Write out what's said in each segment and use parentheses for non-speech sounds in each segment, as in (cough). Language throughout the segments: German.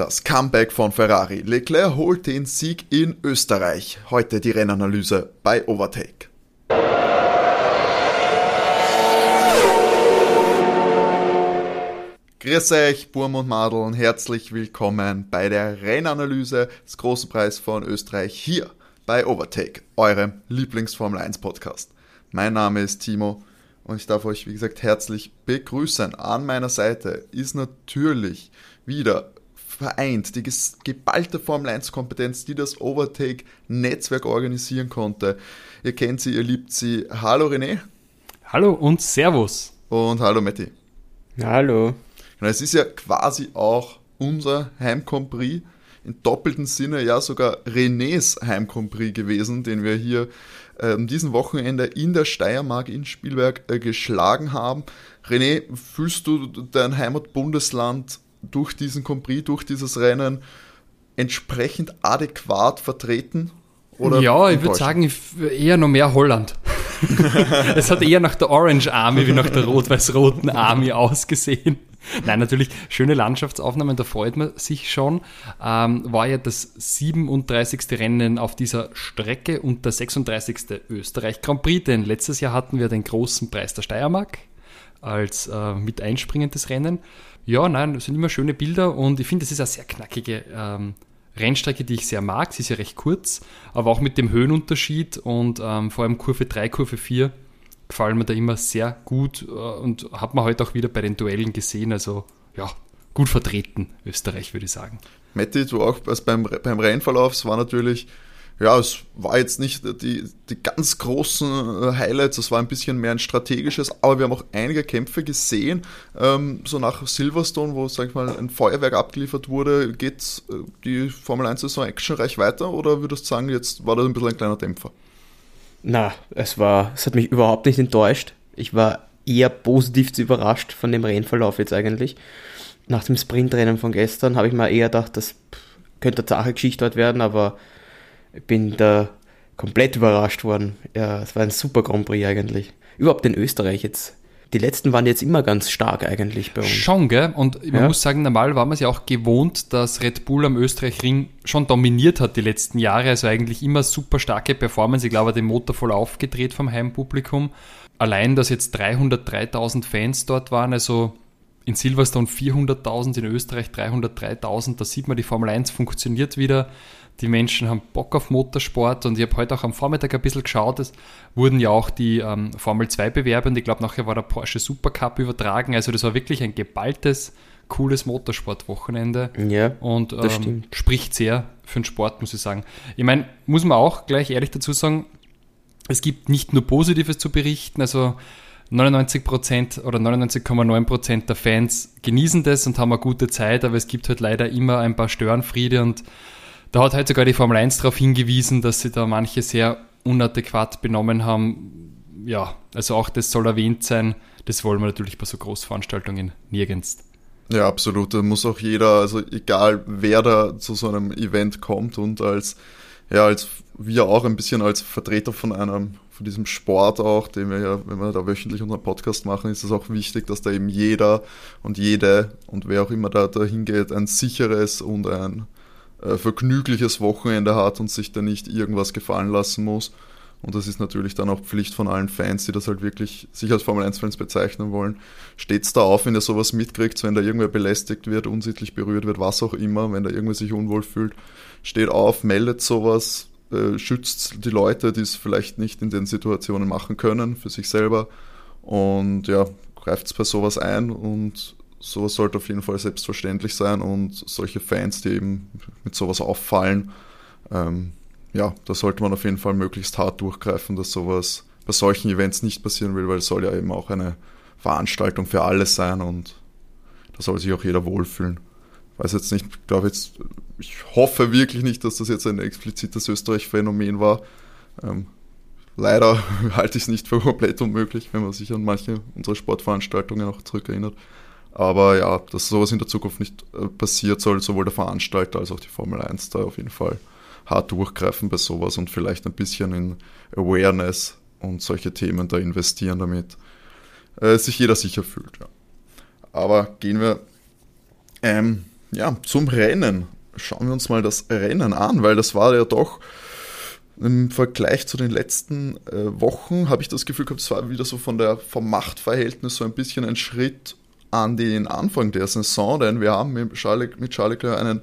Das Comeback von Ferrari. Leclerc holt den Sieg in Österreich. Heute die Rennanalyse bei Overtake. Grüß euch, Burm und Madel und herzlich willkommen bei der Rennanalyse des Großen Preis von Österreich hier bei Overtake, eurem Lieblingsformel 1 Podcast. Mein Name ist Timo und ich darf euch, wie gesagt, herzlich begrüßen. An meiner Seite ist natürlich wieder vereint die geballte Formel 1 Kompetenz, die das Overtake Netzwerk organisieren konnte. Ihr kennt sie, ihr liebt sie. Hallo René. Hallo und Servus. Und hallo Matti. Hallo. Genau, es ist ja quasi auch unser Heim Prix in doppelten Sinne ja sogar Renés Heim Prix gewesen, den wir hier äh, diesen Wochenende in der Steiermark in Spielberg äh, geschlagen haben. René, fühlst du dein Heimatbundesland durch diesen Compris, durch dieses Rennen entsprechend adäquat vertreten? Oder ja, ich würde sagen, eher noch mehr Holland. (laughs) es hat eher nach der Orange Army wie nach der rot-weiß-roten Army ausgesehen. Nein, natürlich schöne Landschaftsaufnahmen, da freut man sich schon. Ähm, war ja das 37. Rennen auf dieser Strecke und der 36. Österreich Grand Prix, denn letztes Jahr hatten wir den großen Preis der Steiermark als äh, mit einspringendes Rennen. Ja, nein, das sind immer schöne Bilder und ich finde, es ist eine sehr knackige ähm, Rennstrecke, die ich sehr mag. Sie ist ja recht kurz, aber auch mit dem Höhenunterschied und ähm, vor allem Kurve 3, Kurve 4 gefallen mir da immer sehr gut äh, und hat man heute auch wieder bei den Duellen gesehen. Also ja, gut vertreten, Österreich, würde ich sagen. Matti, du auch also beim, beim Rennverlauf, es war natürlich ja, es war jetzt nicht die, die ganz großen äh, Highlights, es war ein bisschen mehr ein strategisches, aber wir haben auch einige Kämpfe gesehen. Ähm, so nach Silverstone, wo, sag ich mal, ein Feuerwerk abgeliefert wurde, geht äh, die Formel 1-Saison actionreich weiter oder würdest du sagen, jetzt war das ein bisschen ein kleiner Dämpfer? Na, es war, es hat mich überhaupt nicht enttäuscht. Ich war eher positiv überrascht von dem Rennverlauf jetzt eigentlich. Nach dem Sprintrennen von gestern habe ich mir eher gedacht, das könnte eine Sache Geschichte dort werden, aber ich bin da komplett überrascht worden. Ja, es war ein super Grand Prix eigentlich. Überhaupt in Österreich jetzt. Die letzten waren jetzt immer ganz stark eigentlich bei uns. Schon, gell? Und man ja. muss sagen, normal war man es ja auch gewohnt, dass Red Bull am Österreich-Ring schon dominiert hat die letzten Jahre. Also eigentlich immer super starke Performance. Ich glaube, den Motor voll aufgedreht vom Heimpublikum. Allein, dass jetzt 303.000 Fans dort waren, also in Silverstone 400.000, in Österreich 303.000, da sieht man, die Formel 1 funktioniert wieder die Menschen haben Bock auf Motorsport und ich habe heute auch am Vormittag ein bisschen geschaut, es wurden ja auch die ähm, Formel 2 Bewerbe und ich glaube nachher war der Porsche Supercup übertragen, also das war wirklich ein geballtes, cooles Motorsportwochenende. Ja, und ähm, spricht sehr für den Sport, muss ich sagen. Ich meine, muss man auch gleich ehrlich dazu sagen, es gibt nicht nur Positives zu berichten, also 99% oder 99,9% der Fans genießen das und haben eine gute Zeit, aber es gibt halt leider immer ein paar Störenfriede und da hat halt sogar die Formel 1 darauf hingewiesen, dass sie da manche sehr unadäquat benommen haben. Ja, also auch das soll erwähnt sein. Das wollen wir natürlich bei so Großveranstaltungen nirgends. Ja, absolut. Da muss auch jeder, also egal wer da zu so einem Event kommt und als, ja, als wir auch ein bisschen als Vertreter von einem, von diesem Sport auch, den wir ja, wenn wir da wöchentlich unseren Podcast machen, ist es auch wichtig, dass da eben jeder und jede und wer auch immer da, da hingeht, ein sicheres und ein äh, vergnügliches Wochenende hat und sich da nicht irgendwas gefallen lassen muss. Und das ist natürlich dann auch Pflicht von allen Fans, die das halt wirklich sich als Formel 1-Fans bezeichnen wollen. Steht's da auf, wenn ihr sowas mitkriegt, wenn da irgendwer belästigt wird, unsittlich berührt wird, was auch immer, wenn da irgendwer sich unwohl fühlt, steht auf, meldet sowas, äh, schützt die Leute, die es vielleicht nicht in den Situationen machen können, für sich selber. Und ja, greift bei sowas ein und sowas sollte auf jeden Fall selbstverständlich sein und solche Fans, die eben mit sowas auffallen, ähm, ja, da sollte man auf jeden Fall möglichst hart durchgreifen, dass sowas bei solchen Events nicht passieren will, weil es soll ja eben auch eine Veranstaltung für alle sein und da soll sich auch jeder wohlfühlen. Ich weiß jetzt nicht, ich glaube jetzt, ich hoffe wirklich nicht, dass das jetzt ein explizites Österreich-Phänomen war. Ähm, leider (laughs) halte ich es nicht für komplett unmöglich, wenn man sich an manche unserer Sportveranstaltungen auch zurückerinnert. Aber ja, dass sowas in der Zukunft nicht äh, passiert, soll sowohl der Veranstalter als auch die Formel 1 da auf jeden Fall hart durchgreifen bei sowas und vielleicht ein bisschen in Awareness und solche Themen da investieren, damit äh, sich jeder sicher fühlt. Ja. Aber gehen wir ähm, ja, zum Rennen. Schauen wir uns mal das Rennen an, weil das war ja doch im Vergleich zu den letzten äh, Wochen, habe ich das Gefühl gehabt, es war wieder so von der, vom Machtverhältnis so ein bisschen ein Schritt an den Anfang der Saison, denn wir haben mit Charles, einen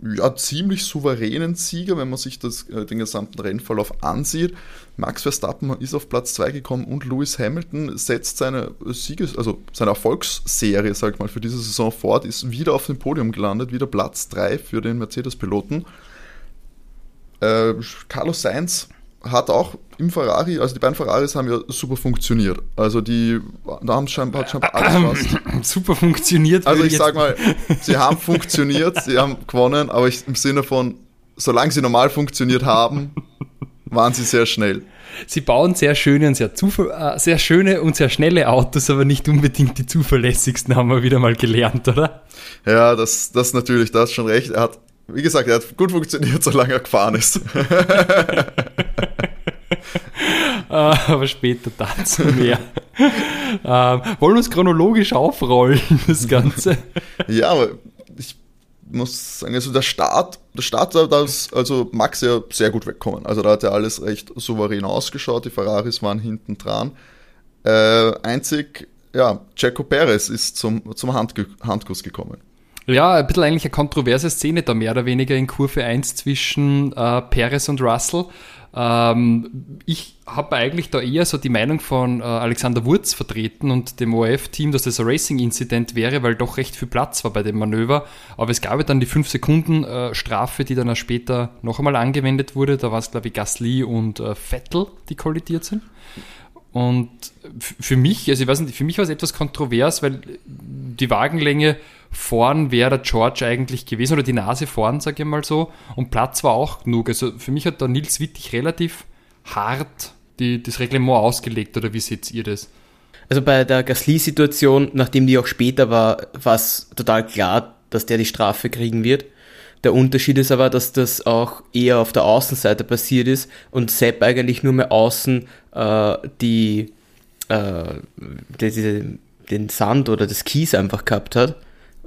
ja, ziemlich souveränen Sieger, wenn man sich das, äh, den gesamten Rennverlauf ansieht. Max Verstappen ist auf Platz 2 gekommen und Lewis Hamilton setzt seine Sieges-, also seine Erfolgsserie, sag ich mal, für diese Saison fort, ist wieder auf dem Podium gelandet, wieder Platz 3 für den Mercedes-Piloten. Äh, Carlos Sainz hat auch im Ferrari, also die beiden Ferraris haben ja super funktioniert. Also die, da haben scheinbar, hat scheinbar alles fast. (clears throat) super funktioniert. Also ich sag mal, sie haben funktioniert, sie haben gewonnen, aber ich, im Sinne von, solange sie normal funktioniert haben, waren sie sehr schnell. Sie bauen sehr schöne und sehr, äh, sehr schöne und sehr schnelle Autos, aber nicht unbedingt die zuverlässigsten, haben wir wieder mal gelernt, oder? Ja, das, das natürlich, da hast schon recht. Er hat, wie gesagt, er hat gut funktioniert, (laughs) solange er gefahren ist. (laughs) Ah, aber später dazu mehr. ähm, wollen wir es chronologisch aufrollen, das Ganze? (laughs) ja, aber ich muss sagen, also der Start, der Start, da ist also Max ja sehr gut wegkommen. Also da hat ja alles recht souverän ausgeschaut, die Ferraris waren hinten dran. Äh, einzig, ja, Checo Perez ist zum, zum Handge Handkuss gekommen. Ja, ein bisschen eigentlich eine kontroverse Szene da mehr oder weniger in Kurve 1 zwischen äh, Perez und Russell. Ähm, ich habe eigentlich da eher so die Meinung von äh, Alexander Wurz vertreten und dem ORF-Team, dass das ein Racing-Incident wäre, weil doch recht viel Platz war bei dem Manöver. Aber es gab ja dann die 5-Sekunden-Strafe, die dann später noch einmal angewendet wurde. Da war es, glaube ich, Gasly und äh, Vettel, die kollidiert sind. Und für mich, also ich weiß nicht, für mich war es etwas kontrovers, weil die Wagenlänge vorn wäre der George eigentlich gewesen, oder die Nase vorn, sage ich mal so, und Platz war auch genug. Also für mich hat der Nils Wittig relativ hart die, das Reglement ausgelegt, oder wie seht ihr das? Also bei der Gasly-Situation, nachdem die auch später war, war es total klar, dass der die Strafe kriegen wird. Der Unterschied ist aber, dass das auch eher auf der Außenseite passiert ist und Sepp eigentlich nur mehr außen äh, die, äh, die, die, den Sand oder das Kies einfach gehabt hat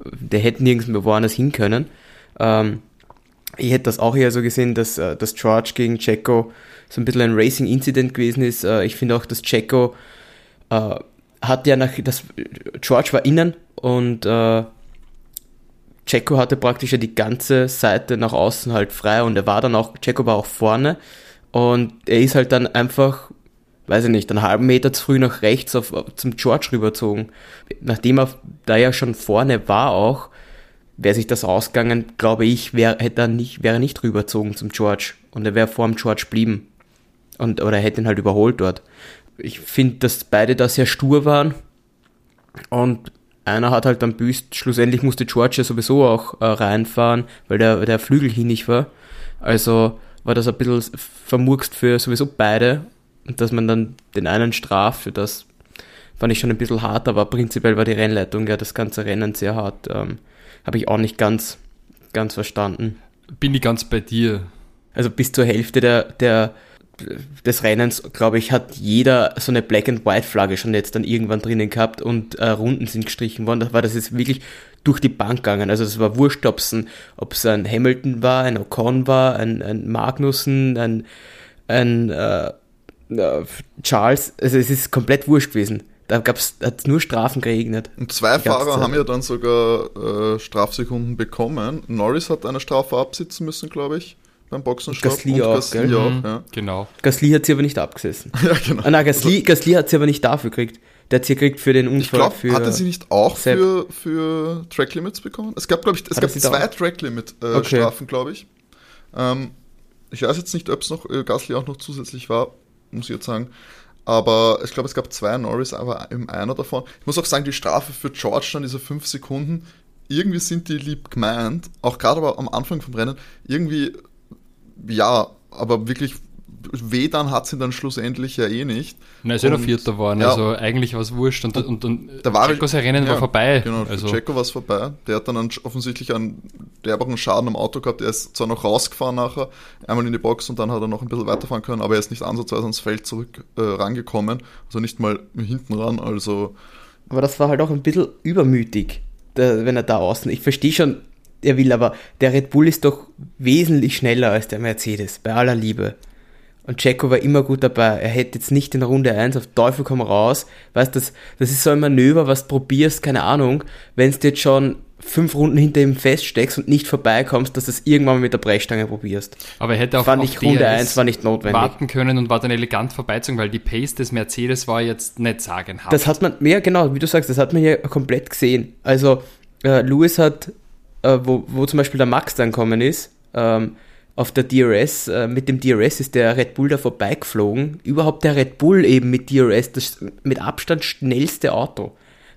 der hätte nirgends mehr woanders hin können. Ähm, ich hätte das auch eher so gesehen, dass, äh, dass George gegen Checo so ein bisschen ein Racing-Incident gewesen ist. Äh, ich finde auch, dass Checo äh, hat ja nach, das, George war innen und äh, Checo hatte praktisch ja die ganze Seite nach außen halt frei und er war dann auch, Checo war auch vorne und er ist halt dann einfach weiß ich nicht, einen halben Meter zu früh nach rechts auf, zum George rüberzogen. Nachdem er da ja schon vorne war auch, wäre sich das ausgegangen, glaube ich, wär, hätte er nicht, wäre nicht rüberzogen zum George und er wäre vor dem George blieben. Und, oder er hätte ihn halt überholt dort. Ich finde, dass beide da sehr stur waren und einer hat halt dann büßt, schlussendlich musste George ja sowieso auch äh, reinfahren, weil der, der Flügel hinig war. Also war das ein bisschen vermurkst für sowieso beide dass man dann den einen straft, für das fand ich schon ein bisschen hart, aber prinzipiell war die Rennleitung ja das ganze Rennen sehr hart. Ähm, Habe ich auch nicht ganz, ganz verstanden. Bin ich ganz bei dir. Also bis zur Hälfte der, der, des Rennens, glaube ich, hat jeder so eine Black and White Flagge schon jetzt dann irgendwann drinnen gehabt und äh, Runden sind gestrichen worden. Das war das jetzt wirklich durch die Bank gegangen. Also es war wurscht, ob es ein Hamilton war, ein Ocon war, ein, ein Magnussen, ein, ein äh, Charles, also es ist komplett wurscht gewesen. Da gab's, hat nur Strafen geregnet. Und zwei Fahrer haben ja dann sogar äh, Strafsekunden bekommen. Norris hat eine Strafe absitzen müssen, glaube ich, beim Boxenstopp. Gasly auch, Gasly gell? auch mhm, ja. Genau. Gasly hat sie aber nicht abgesessen. (laughs) ja, genau. Ah, nein, Gasly, also, Gasly hat sie aber nicht dafür gekriegt. Der hat sie gekriegt für den Unfall. Ich glaube, hatte sie nicht auch für, für Track Limits bekommen? Es gab, glaube ich, es gab zwei Track Limit äh, okay. Strafen, glaube ich. Ähm, ich weiß jetzt nicht, ob es noch äh, Gasly auch noch zusätzlich war muss ich jetzt sagen. Aber ich glaube, es gab zwei Norris, aber eben einer davon. Ich muss auch sagen, die Strafe für George dann, diese fünf Sekunden, irgendwie sind die lieb gemeint, auch gerade aber am Anfang vom Rennen, irgendwie, ja, aber wirklich weh dann hat sie dann schlussendlich ja eh nicht. Na, ist ja noch Vierter geworden, ja, also eigentlich war es wurscht und, und, und, und der war, Checos Rennen ja, war vorbei. Genau, also. für Checo war es vorbei. Der hat dann einen, offensichtlich einen derberen Schaden am Auto gehabt. Er ist zwar noch rausgefahren nachher, einmal in die Box und dann hat er noch ein bisschen weiterfahren können, aber er ist nicht ansatzweise ans Feld zurück äh, rangekommen, also nicht mal hinten ran, also... Aber das war halt auch ein bisschen übermütig, der, wenn er da außen... Ich verstehe schon, er will, aber der Red Bull ist doch wesentlich schneller als der Mercedes, bei aller Liebe. Und Checo war immer gut dabei. Er hätte jetzt nicht in Runde 1 auf Teufel komm raus. Weißt das, das ist so ein Manöver, was du probierst, keine Ahnung, wenn du jetzt schon fünf Runden hinter ihm feststeckst und nicht vorbeikommst, dass du es irgendwann mal mit der Brechstange probierst. Aber er hätte auch fand ich Runde 1 war nicht notwendig. warten können und war dann elegant vorbeizogen, weil die Pace des Mercedes war jetzt nicht sagenhaft. Das hat man, ja genau, wie du sagst, das hat man hier komplett gesehen. Also äh, Lewis hat, äh, wo, wo zum Beispiel der Max dann kommen ist, ähm, auf der DRS, äh, mit dem DRS ist der Red Bull da vorbeigeflogen. Überhaupt der Red Bull eben mit DRS, das mit Abstand schnellste Auto.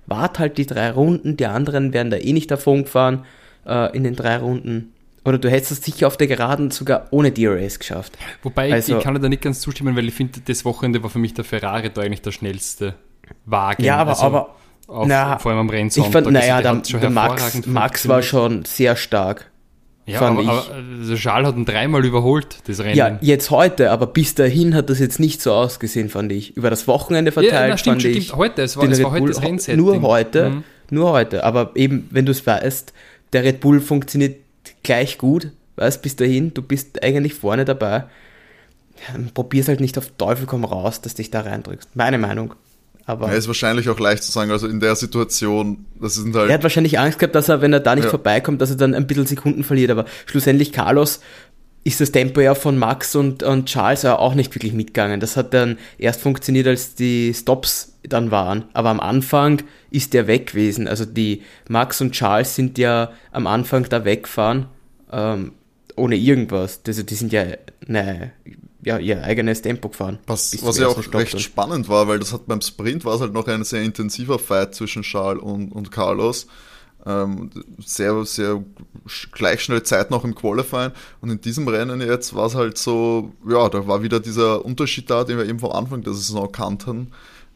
Wart halt die drei Runden, die anderen werden da eh nicht davon gefahren äh, in den drei Runden. Oder du hättest es sicher auf der Geraden sogar ohne DRS geschafft. Wobei also, ich, kann da nicht ganz zustimmen, weil ich finde, das Wochenende war für mich der Ferrari da eigentlich der schnellste Wagen. Ja, aber, also, aber auf, na, vor allem am Rennsonntag. Ich fand, naja, also der, der Max, Max war schon sehr stark. Ja, aber, aber also Charles hat ihn dreimal überholt, das Rennen. Ja, jetzt heute, aber bis dahin hat das jetzt nicht so ausgesehen, fand ich. Über das Wochenende verteilt ja, na, stimmt, fand ich. Stimmt, heute, es war, es war heute das Rennsetting. Nur heute, mhm. nur heute. Aber eben, wenn du es weißt, der Red Bull funktioniert gleich gut, weißt, bis dahin, du bist eigentlich vorne dabei. Ja, probier's halt nicht auf Teufel komm raus, dass dich da reindrückst. Meine Meinung. Aber ja, ist wahrscheinlich auch leicht zu sagen, also in der Situation, das sind halt. Er hat wahrscheinlich Angst gehabt, dass er, wenn er da nicht ja. vorbeikommt, dass er dann ein bisschen Sekunden verliert, aber schlussendlich Carlos ist das Tempo ja von Max und, und Charles ja auch nicht wirklich mitgegangen. Das hat dann erst funktioniert, als die Stops dann waren. Aber am Anfang ist der weg gewesen. Also die Max und Charles sind ja am Anfang da weggefahren, ähm, ohne irgendwas. Also die sind ja, ne, ja, ihr eigenes Tempo gefahren. Was, was ja auch recht spannend war, weil das hat beim Sprint war es halt noch ein sehr intensiver Fight zwischen Charles und, und Carlos. Ähm, sehr, sehr gleich schnell Zeit noch im Qualifying. Und in diesem Rennen jetzt war es halt so, ja, da war wieder dieser Unterschied da, den wir eben vom Anfang der Saison kannten.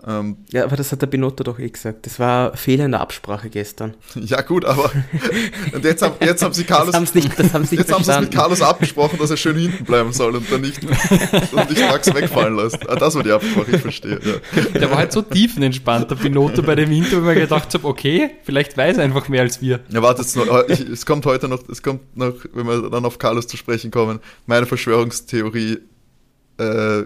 Ähm, ja, aber das hat der Binotto doch eh gesagt. Das war Fehler in der Absprache gestern. (laughs) Ja, gut, aber (laughs) und jetzt, haben, jetzt haben sie Carlos. Das nicht, das haben sie jetzt haben sie es mit Carlos abgesprochen, dass er schön hinten bleiben soll und dann nicht, und nicht Max wegfallen lässt. Ah, das war die Absprache, ich verstehe. Ja. Der war halt so tiefenentspannt, der Binotto bei dem Interview, wo ich gedacht habe, okay, vielleicht weiß er einfach mehr als wir. Ja, warte jetzt noch. Ich, es kommt heute noch, es kommt noch, wenn wir dann auf Carlos zu sprechen kommen, meine Verschwörungstheorie äh,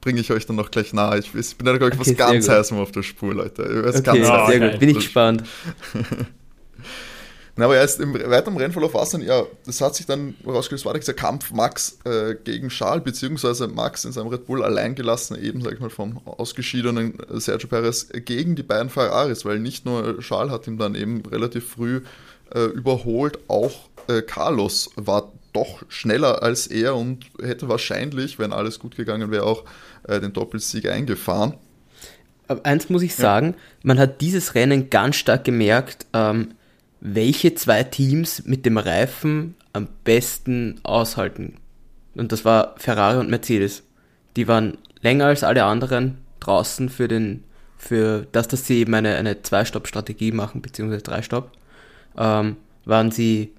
bringe ich euch dann noch gleich nahe. Ich, ich bin da, glaube ich, okay, was ganz heißem auf der Spur, Leute. Was okay, ganz sehr gut. Bin ich gespannt. (laughs) Na, aber erst im weiteren Rennverlauf war es dann, ja, das hat sich dann herausgestellt, war dieser Kampf Max äh, gegen Charles, beziehungsweise Max in seinem Red Bull allein gelassen, eben, sag ich mal, vom ausgeschiedenen Sergio Perez gegen die beiden Ferraris, weil nicht nur Charles hat ihm dann eben relativ früh äh, überholt, auch äh, Carlos war doch schneller als er und hätte wahrscheinlich, wenn alles gut gegangen wäre, auch äh, den Doppelsieg eingefahren. Aber eins muss ich sagen, ja. man hat dieses Rennen ganz stark gemerkt, ähm, welche zwei Teams mit dem Reifen am besten aushalten. Und das war Ferrari und Mercedes. Die waren länger als alle anderen draußen für den, für das, dass sie eben eine, eine Zwei-Stopp-Strategie machen, beziehungsweise Drei-Stopp, ähm, waren sie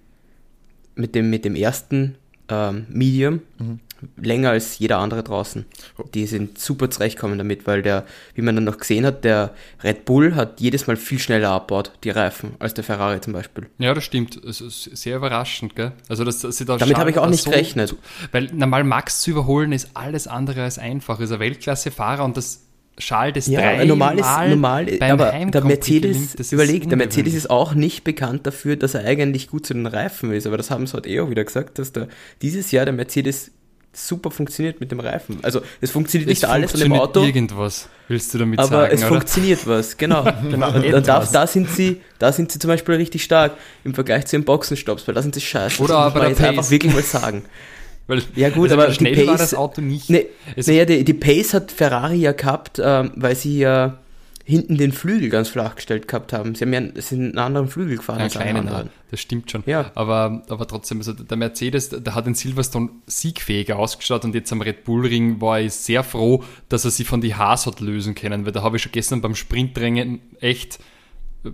mit dem, mit dem ersten ähm, Medium mhm. länger als jeder andere draußen. Die sind super zurechtkommen damit, weil der, wie man dann noch gesehen hat, der Red Bull hat jedes Mal viel schneller abbaut, die Reifen, als der Ferrari zum Beispiel. Ja, das stimmt. Es ist sehr überraschend, gell? Also, dass, dass da Damit habe ich auch nicht so gerechnet. Weil normal Max zu überholen ist alles andere als einfach. Ist ein Weltklasse-Fahrer und das Schal des ja, drei normal ist normal, aber der Mercedes, überlegt, der Mercedes ist auch nicht bekannt dafür, dass er eigentlich gut zu den Reifen ist, aber das haben sie halt eh auch wieder gesagt, dass der, dieses Jahr der Mercedes super funktioniert mit dem Reifen. Also es funktioniert es nicht alles an dem Auto. irgendwas, willst du damit aber sagen, Aber es oder? funktioniert was, genau. genau. (laughs) Und, und da, da, sind sie, da sind sie zum Beispiel richtig stark im Vergleich zu den Boxenstopps, weil da sind sie scheiße. Oder das aber muss man jetzt einfach wirklich mal sagen. (laughs) Weil, ja gut, also aber schnell Pace, war das Auto nicht. Ne, naja, die, die, Pace hat Ferrari ja gehabt, ähm, weil sie ja hinten den Flügel ganz flach gestellt gehabt haben. Sie haben ja sind einen anderen Flügel gefahren. Einen kleinen, anderen. das stimmt schon. Ja. Aber, aber trotzdem, also der Mercedes, der hat in Silverstone siegfähiger ausgeschaut und jetzt am Red Bull Ring war ich sehr froh, dass er sich von die Haas hat lösen können, weil da habe ich schon gestern beim Sprintrennen echt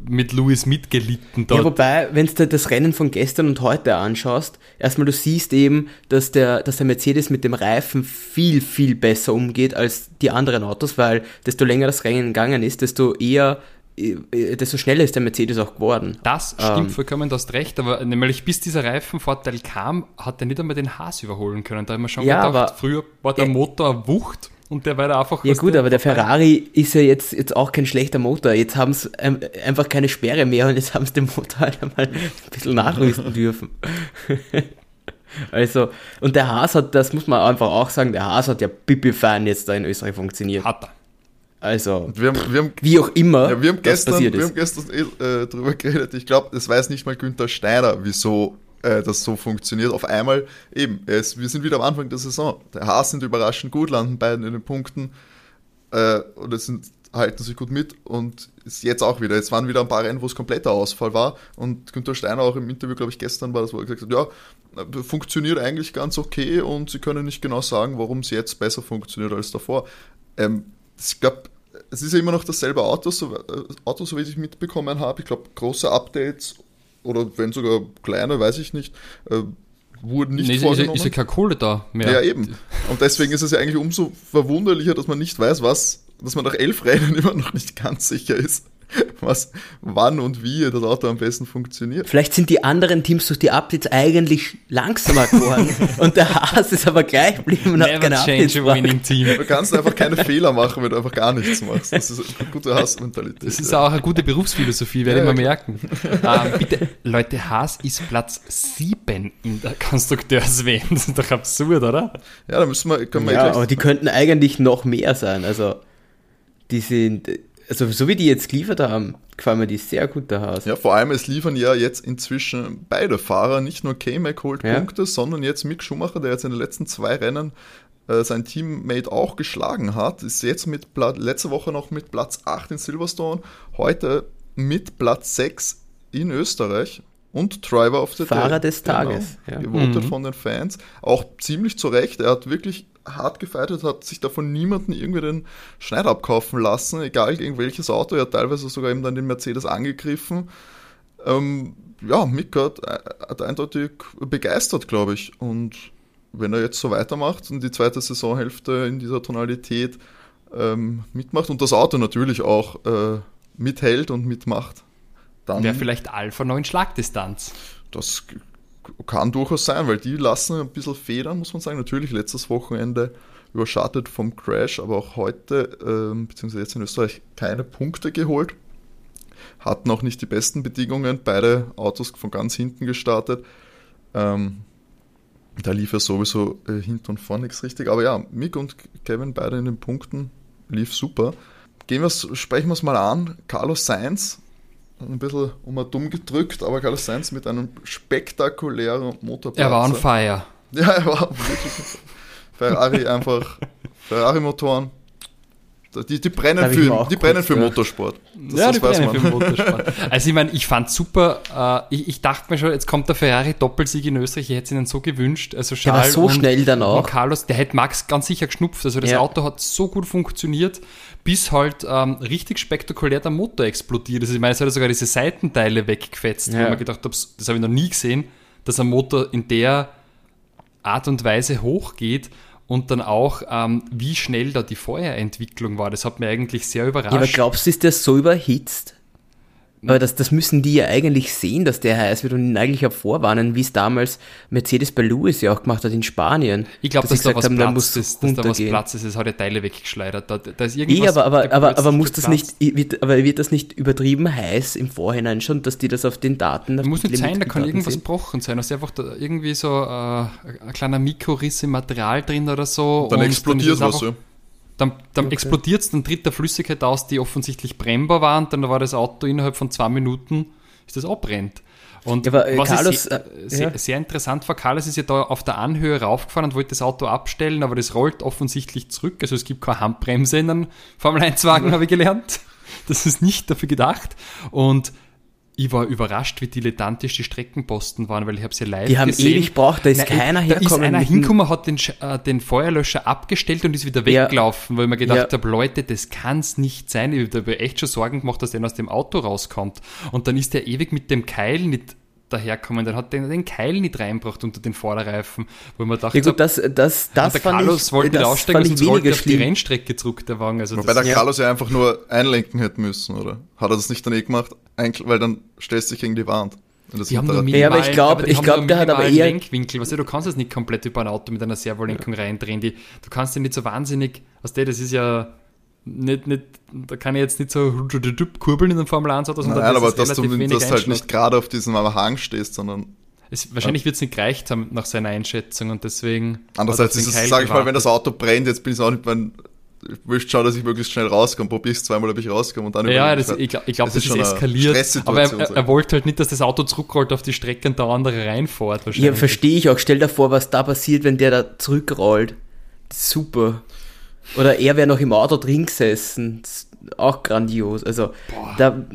mit Lewis mitgelitten dort. Ja, wobei, wenn du das Rennen von gestern und heute anschaust, erstmal du siehst eben, dass der, dass der Mercedes mit dem Reifen viel, viel besser umgeht als die anderen Autos, weil desto länger das Rennen gegangen ist, desto eher äh, desto schneller ist der Mercedes auch geworden. Das stimmt ähm, vollkommen, du hast recht, aber nämlich bis dieser Reifenvorteil kam, hat er nicht einmal den Haas überholen können. Da haben wir schon ja, gedacht, früher war der Motor Wucht und der war da einfach. Ja gut, aber der Ferrari ist ja jetzt, jetzt auch kein schlechter Motor. Jetzt haben sie ähm, einfach keine Sperre mehr und jetzt haben sie den Motor halt einmal ein bisschen nachrüsten (laughs) dürfen. also, und der Haas hat, das muss man einfach auch sagen, der Haas hat ja Pipi-Fan jetzt da in Österreich funktioniert. Hat er. Also, wir haben, wir haben, wie auch immer, ja, wir haben gestern, wir haben gestern äh, drüber geredet. Ich glaube, das weiß nicht mal Günther Steiner, wieso äh, das so funktioniert. Auf einmal eben, es, wir sind wieder am Anfang der Saison. Der Haas sind überraschend gut, landen beiden in den Punkten äh, und es sind, halten sich gut mit und ist jetzt auch wieder. Jetzt waren wieder ein paar Rennen, wo es kompletter Ausfall war und Günther Steiner auch im Interview, glaube ich, gestern war das, wo er gesagt hat, ja, funktioniert eigentlich ganz okay und sie können nicht genau sagen, warum es jetzt besser funktioniert als davor. Ähm, ich glaube, es ist ja immer noch dasselbe Auto, so, äh, Auto, so wie ich mitbekommen habe. Ich glaube, große Updates oder wenn sogar kleine, weiß ich nicht, äh, wurden nicht nee, vorgenommen. Ist ja keine Kohle da mehr. Ja, eben. Und deswegen ist es ja eigentlich umso verwunderlicher, dass man nicht weiß, was, dass man nach elf Rennen (laughs) immer noch nicht ganz sicher ist, (laughs) was, wann und wie das Auto am besten funktioniert. Vielleicht sind die anderen Teams durch die Updates eigentlich langsamer geworden (laughs) und der Haas ist aber gleich geblieben und hat keine change a winning team. Du kannst einfach keine Fehler machen, wenn du einfach gar nichts machst. Das ist eine gute Haas-Mentalität. Das ist auch eine gute Berufsphilosophie, werde ja, ich mal merken. ähm, bitte, Leute, Haas ist Platz 7 in der Konstrukteurswelt. Das ist doch absurd, oder? Ja, da müssen wir, können wir ja, aber die könnten eigentlich noch mehr sein. Also, die sind also so wie die jetzt geliefert haben, gefallen mir die sehr gut der Haus. Ja, vor allem es liefern ja jetzt inzwischen beide Fahrer, nicht nur K-Mac holt ja. Punkte, sondern jetzt Mick Schumacher, der jetzt in den letzten zwei Rennen äh, sein Teammate auch geschlagen hat, ist jetzt mit Pla letzte Woche noch mit Platz 8 in Silverstone, heute mit Platz 6 in Österreich und Driver of the Fahrer Day. des Tages. Genau, ja. Gewotet mhm. von den Fans. Auch ziemlich zu Recht. Er hat wirklich hart gefeitet, hat sich davon niemanden irgendwie den Schneid abkaufen lassen, egal gegen welches Auto. Er hat teilweise sogar eben dann den Mercedes angegriffen. Ähm, ja, Mick hat, hat eindeutig begeistert, glaube ich. Und wenn er jetzt so weitermacht und die zweite Saisonhälfte in dieser Tonalität ähm, mitmacht und das Auto natürlich auch äh, mithält und mitmacht, dann. Wäre vielleicht Alpha noch in Schlagdistanz. Das kann durchaus sein, weil die lassen ein bisschen federn, muss man sagen. Natürlich letztes Wochenende überschattet vom Crash, aber auch heute, ähm, beziehungsweise jetzt in Österreich, keine Punkte geholt. Hatten auch nicht die besten Bedingungen, beide Autos von ganz hinten gestartet. Ähm, da lief ja sowieso äh, hinten und vorne nichts richtig. Aber ja, Mick und Kevin beide in den Punkten lief super. Gehen wir's, sprechen wir es mal an. Carlos Sainz ein bisschen um dumm gedrückt, aber Carlos Sainz mit einem spektakulären Motorplatz. Er war on fire. Ja, er war wirklich. Ferrari (laughs) einfach, Ferrari-Motoren, die, die brennen, für, die brennen für Motorsport. Das, ja, das die brennen man. für Motorsport. (laughs) Also ich meine, ich fand super, äh, ich, ich, dachte mir schon, jetzt kommt der Ferrari Doppelsieg in Österreich, ich hätte es ihnen so gewünscht. Also Charles so und, schnell dann auch. Und Carlos, der hätte Max ganz sicher geschnupft. Also das ja. Auto hat so gut funktioniert, bis halt ähm, richtig spektakulär der Motor explodiert. Also ich meine, es hat ja sogar diese Seitenteile weggefetzt, ja. wo man gedacht habe, das habe ich noch nie gesehen, dass ein Motor in der Art und Weise hochgeht und dann auch, ähm, wie schnell da die Feuerentwicklung war. Das hat mir eigentlich sehr überrascht. Ja, aber glaubst du, ist der so überhitzt? Aber das, das müssen die ja eigentlich sehen, dass der heiß wird und ihn eigentlich auch vorwarnen, wie es damals Mercedes bei Lewis ja auch gemacht hat in Spanien. Ich glaube, dass, dass da was haben, Platz ist, dass da was Platz ist, es hat ja Teile weggeschleudert. Da, da ist irgendwas. Eh, aber, aber, aber, aber muss das nicht, wird, aber wird das nicht übertrieben heiß im Vorhinein schon, dass die das auf den Daten. Das muss nicht sein, da kann irgendwas sehen? gebrochen sein. Also einfach da irgendwie so äh, ein kleiner Mikroriss im Material drin oder so. Dann explodiert was, ja dann, dann okay. explodiert es, dann tritt der Flüssigkeit aus, die offensichtlich brennbar war und dann war das Auto innerhalb von zwei Minuten, ist das abbrennt. Und ja, aber, äh, was Carlos, sehr, äh, sehr, ja. sehr, interessant war, Carlos ist ja da auf der Anhöhe raufgefahren und wollte das Auto abstellen, aber das rollt offensichtlich zurück. Also es gibt keine Handbremse in einem Formel-1-Wagen, ja. (laughs) habe ich gelernt. Das ist nicht dafür gedacht. Und ich war überrascht, wie dilettantisch die Streckenposten waren, weil ich habe sie live Die haben gesehen. ewig gebraucht, da ist Nein, keiner hergekommen. Da ist einer hingekommen, hat den, äh, den Feuerlöscher abgestellt und ist wieder weggelaufen, ja. weil ich mir gedacht ja. habe, Leute, das kann's nicht sein. Ich habe echt schon Sorgen gemacht, dass der aus dem Auto rauskommt. Und dann ist der ewig mit dem Keil nicht daherkommen. Dann hat den, den Keil nicht reinbracht unter den Vorderreifen, wo man dachte, ja, gut, das, das, das der Carlos ich, wollte das aussteigen, sonst weniger rollte auf die. Rennstrecke zurück, der Wagen. Also Wobei das, der Carlos ja einfach nur einlenken hätte müssen, oder? Hat er das nicht dann eh gemacht? Weil dann stellst du dich gegen die Wand. Das die haben nur Hinterrad- Ja, aber ich minimalen- glaub- die ich haben glaub, nur der hat aber minimalen eher- Lenkwinkel. Weißt du, du kannst es nicht komplett über ein Auto mit einer Servolenkung reindrehen. Die, du kannst den nicht so wahnsinnig, was der, das ist ja nicht, nicht, da kann ich jetzt nicht so kurbeln in den Formel 1 Auto, sondern Nein, das aber dass du dass du halt nicht gerade auf diesem Hang stehst, sondern Es, wahrscheinlich wird es nicht gereicht haben nach seiner Einschätzung und deswegen. andererseits er ist es, den Keil sag ich mal, wenn das. Auto brennt, jetzt bin ich auch nicht, mein, ich möchte schauen, dass ich möglichst schnell rauskomme. Probier's zweimal, ob ich rauskomme und dann Ja, das, ich glaube, ich glaub, Das das, ist ist, eskaliert. Aber er, er, er wollte halt nicht, dass das Auto zurückrollt auf die Strecke und der andere reinfährt. Ja, verstehe ich auch. Stell dir vor, was da passiert, wenn der da zurückrollt. Super. Oder er wäre noch im Auto drin gesessen. Auch grandios. Also, da,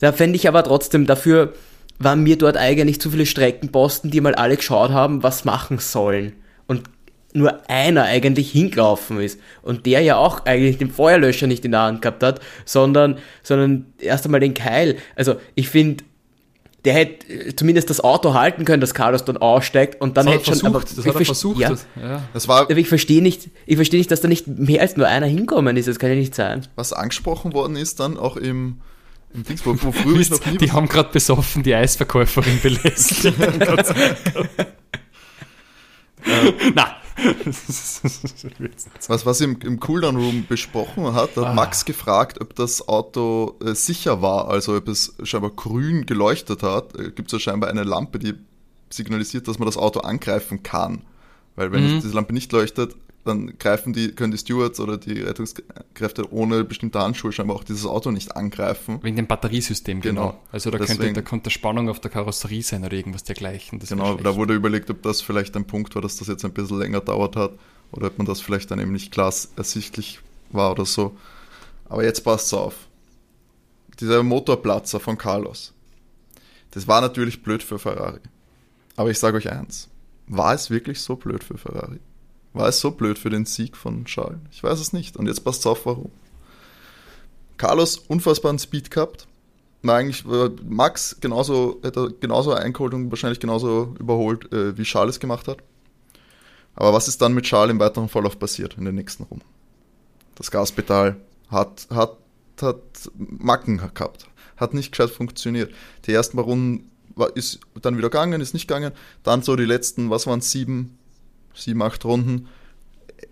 da fände ich aber trotzdem, dafür waren mir dort eigentlich zu viele Streckenposten, die mal alle geschaut haben, was machen sollen. Und nur einer eigentlich hingelaufen ist. Und der ja auch eigentlich den Feuerlöscher nicht in der Hand gehabt hat, sondern, sondern erst einmal den Keil. Also, ich finde, der hätte äh, zumindest das Auto halten können, dass Carlos dann aussteigt und dann das hat hätte er schon. versucht. aber das ich hat er versucht. Ja, Das, ja. Es war, aber ich verstehe nicht, ich verstehe nicht, dass da nicht mehr als nur einer hinkommen ist. Das kann ja nicht sein. was angesprochen worden ist, dann auch im, im Dingsburg, wo (laughs) früher ich noch nie die haben gerade besoffen die Eisverkäuferin belästigt. (laughs) (laughs) Na. (laughs) Was, was im, im Cooldown Room besprochen hat, hat Ah. Max gefragt, ob das Auto äh, sicher war, also ob es scheinbar grün geleuchtet hat. Äh, Gibt es ja scheinbar eine Lampe, die signalisiert, dass man das Auto angreifen kann. Weil wenn Mhm. diese Lampe nicht leuchtet, dann greifen die, können die Stewards oder die Rettungskräfte ohne bestimmte Handschuhe scheinbar auch dieses Auto nicht angreifen. Wegen dem Batteriesystem, genau. Genau. Also da könnte, Deswegen- da könnte Spannung auf der Karosserie sein oder irgendwas dergleichen. Das Genau, da wurde überlegt, ob das vielleicht ein Punkt war, dass das jetzt ein bisschen länger dauert hat oder ob man das vielleicht dann eben nicht klar ersichtlich war oder so. Aber jetzt passt's auf. Dieser Motorplatzer von Carlos, das war natürlich blöd für Ferrari. Aber ich sage euch eins, war es wirklich so blöd für Ferrari? War es so blöd für den Sieg von Charles? Ich weiß es nicht. Und jetzt passt's auf, warum. Carlos unfassbaren Speed gehabt, war eigentlich äh, Max genauso, hätte genauso eingeholt und wahrscheinlich genauso überholt, äh, wie Charles es gemacht hat. Aber was ist dann mit Charles im weiteren Verlauf passiert in den nächsten Runden? Das Gaspedal hat, hat, hat Macken gehabt, hat nicht gescheit funktioniert. Die ersten paar Runden war, ist dann wieder gegangen, ist nicht gegangen. Dann so die letzten, was waren sieben, sieben, acht Runden,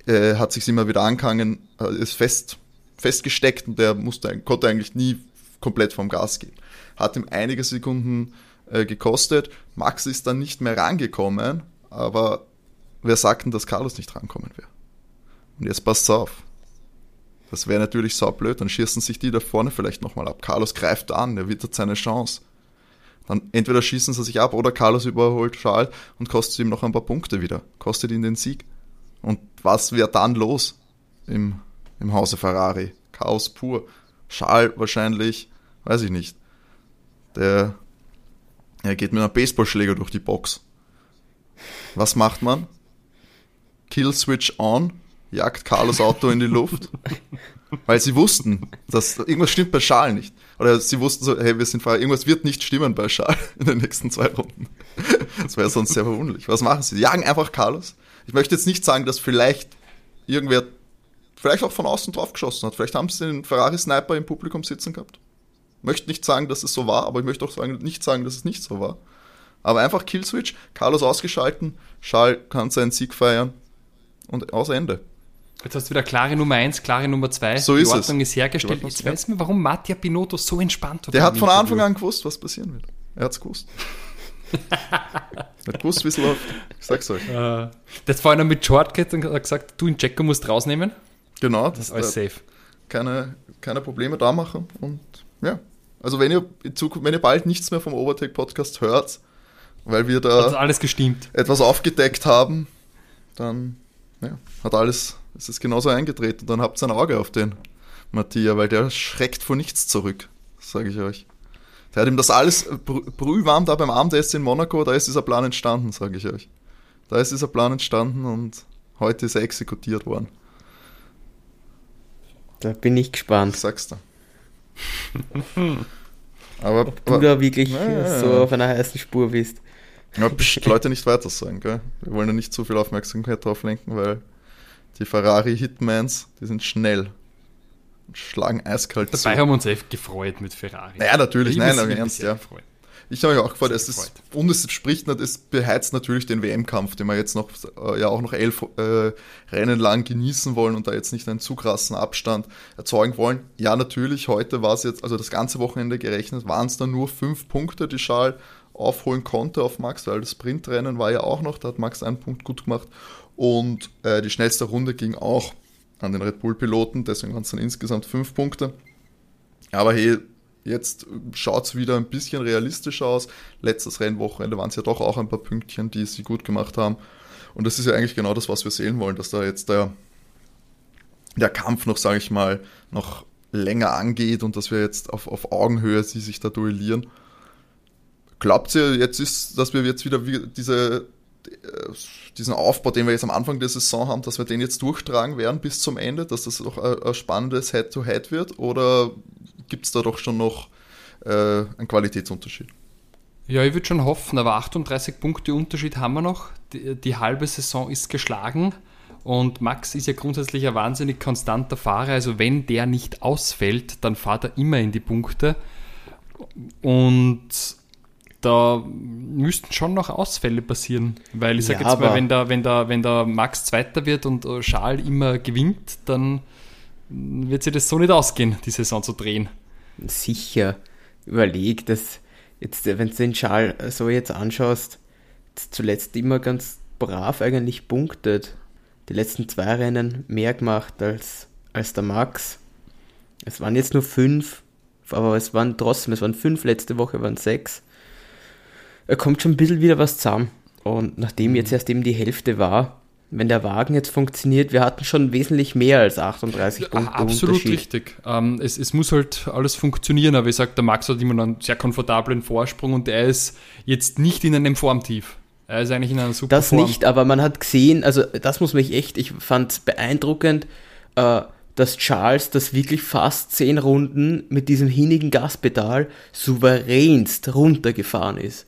äh, hat sich immer wieder angehangen, äh, ist fest, festgesteckt und der musste, konnte eigentlich nie komplett vom Gas gehen. Hat ihm einige Sekunden äh, gekostet. Max ist dann nicht mehr rangekommen, aber wer sagt denn, dass Carlos nicht rankommen wäre? Und jetzt passt's auf. Das wäre natürlich saublöd, dann schießen sich die da vorne vielleicht nochmal ab. Carlos greift an, er wittert seine Chance. Dann entweder schießen sie sich ab oder Carlos überholt Charles und kostet ihm noch ein paar Punkte wieder. Kostet ihn den Sieg. Und was wäre dann los im, im Hause Ferrari? Chaos pur. Charles wahrscheinlich, weiß ich nicht. Der, er geht mit einem Baseballschläger durch die Box. Was macht man? Kill Switch on, jagt Carlos Auto in die Luft. (laughs) Weil sie wussten, dass irgendwas stimmt bei Charles nicht. Oder sie wussten so, hey, wir sind Fahrer, irgendwas wird nicht stimmen bei Charles (laughs) in den nächsten zwei Runden. Das wäre sonst sehr verwunderlich. Was machen sie? Jagen einfach Carlos. Ich möchte jetzt nicht sagen, dass vielleicht irgendwer, vielleicht auch von außen drauf geschossen hat. Vielleicht haben sie den Ferrari-Sniper im Publikum sitzen gehabt. Möchte nicht sagen, dass es so war, aber ich möchte auch sagen, nicht sagen, dass es nicht so war. Aber einfach Killswitch, Carlos ausgeschalten, Charles kann seinen Sieg feiern und aus Ende. Jetzt hast du wieder klare Nummer 1, klare Nummer 2. So Die ist es. Ordnung ist hergestellt. Die Jetzt weiß man, warum Mattia Binotto so entspannt war. Der hat von Anfang an gewusst, was passieren wird. Er hat's gewusst. er hat gewusst, wie es läuft. Ich sag's euch. Der hat vorhin noch mit Shortcut und hat gesagt, du, den Checker musst rausnehmen. Genau, Das das ist alles äh, safe. keine, keine Probleme da machen. Und ja, also wenn ihr in Zukunft, wenn ihr bald nichts mehr vom Overtake Podcast hört, weil wir Hat da alles gestimmt. etwas aufgedeckt haben, dann ja, hat alles, es ist genauso eingetreten. Dann habt ihr ein Auge auf den Mattia, weil der schreckt vor nichts zurück, sage ich euch. Der hat ihm das alles brü- brühwarm da beim Abendessen in Monaco, da ist dieser Plan entstanden, sage ich euch. Da ist dieser Plan entstanden und heute ist er exekutiert worden. Da bin ich gespannt. sag's dir. (laughs) Aber, Ob du aber, da wirklich ja, so auf einer heißen Spur bist. Ja, pst, Leute nicht weiter sagen, gell? Wir wollen ja nicht zu viel Aufmerksamkeit drauf lenken, weil die Ferrari Hitmans, die sind schnell. Und schlagen eiskalt Dabei zu. haben wir uns echt gefreut mit Ferrari. Ja, natürlich, nein, aber ernst, ja. Gefreut. Ich habe mich auch gefreut, es ist, und es spricht, es beheizt natürlich den WM-Kampf, den wir jetzt noch, äh, ja auch noch elf äh, Rennen lang genießen wollen und da jetzt nicht einen zu krassen Abstand erzeugen wollen. Ja, natürlich, heute war es jetzt, also das ganze Wochenende gerechnet, waren es dann nur fünf Punkte, die Schal aufholen konnte auf Max, weil das Sprintrennen war ja auch noch, da hat Max einen Punkt gut gemacht und äh, die schnellste Runde ging auch an den Red Bull-Piloten, deswegen waren es dann insgesamt fünf Punkte. Aber hey, Jetzt schaut es wieder ein bisschen realistischer aus. Letztes Rennwochenende waren es ja doch auch ein paar Pünktchen, die sie gut gemacht haben. Und das ist ja eigentlich genau das, was wir sehen wollen, dass da jetzt der, der Kampf noch, sage ich mal, noch länger angeht und dass wir jetzt auf, auf Augenhöhe sie sich da duellieren. Glaubt ihr, jetzt ist, dass wir jetzt wieder diese, diesen Aufbau, den wir jetzt am Anfang der Saison haben, dass wir den jetzt durchtragen werden bis zum Ende, dass das auch ein, spannendes Head-to-Head -Head wird? Oder gibt es da doch schon noch äh, einen Qualitätsunterschied. Ja, ich würde schon hoffen, aber 38 Punkte Unterschied haben wir noch. Die, die, halbe Saison ist geschlagen und Max ist ja grundsätzlich ein wahnsinnig konstanter Fahrer. Also wenn der nicht ausfällt, dann fährt er immer in die Punkte. Und da müssten schon noch Ausfälle passieren. Weil ich sage ja, jetzt mal, wenn der, wenn, der, wenn der Max Zweiter wird und Schal immer gewinnt, dann wird sich das so nicht ausgehen, die Saison zu drehen sicher überlegt, dass jetzt, wenn du den Schal so jetzt anschaust, zuletzt immer ganz brav eigentlich punktet. Die letzten zwei Rennen mehr gemacht als, als der Max. Es waren jetzt nur fünf, aber es waren trotzdem, es waren fünf, letzte Woche waren sechs. Er kommt schon ein bisschen wieder was zusammen. Und nachdem mhm. jetzt erst eben die Hälfte war, wenn der Wagen jetzt funktioniert, wir hatten schon wesentlich mehr als 38 Punkte. Absolut richtig. Ähm, es, es, muss halt alles funktionieren, aber ich sage, der Max hat immer einen sehr komfortablen Vorsprung und er ist jetzt nicht in einem Formtief. Er ist eigentlich in einer super Das Form. nicht, aber man hat gesehen, also das muss mich echt, ich fand es beeindruckend, äh, dass Charles das wirklich fast zehn Runden mit diesem hinigen Gaspedal souveränst runtergefahren ist.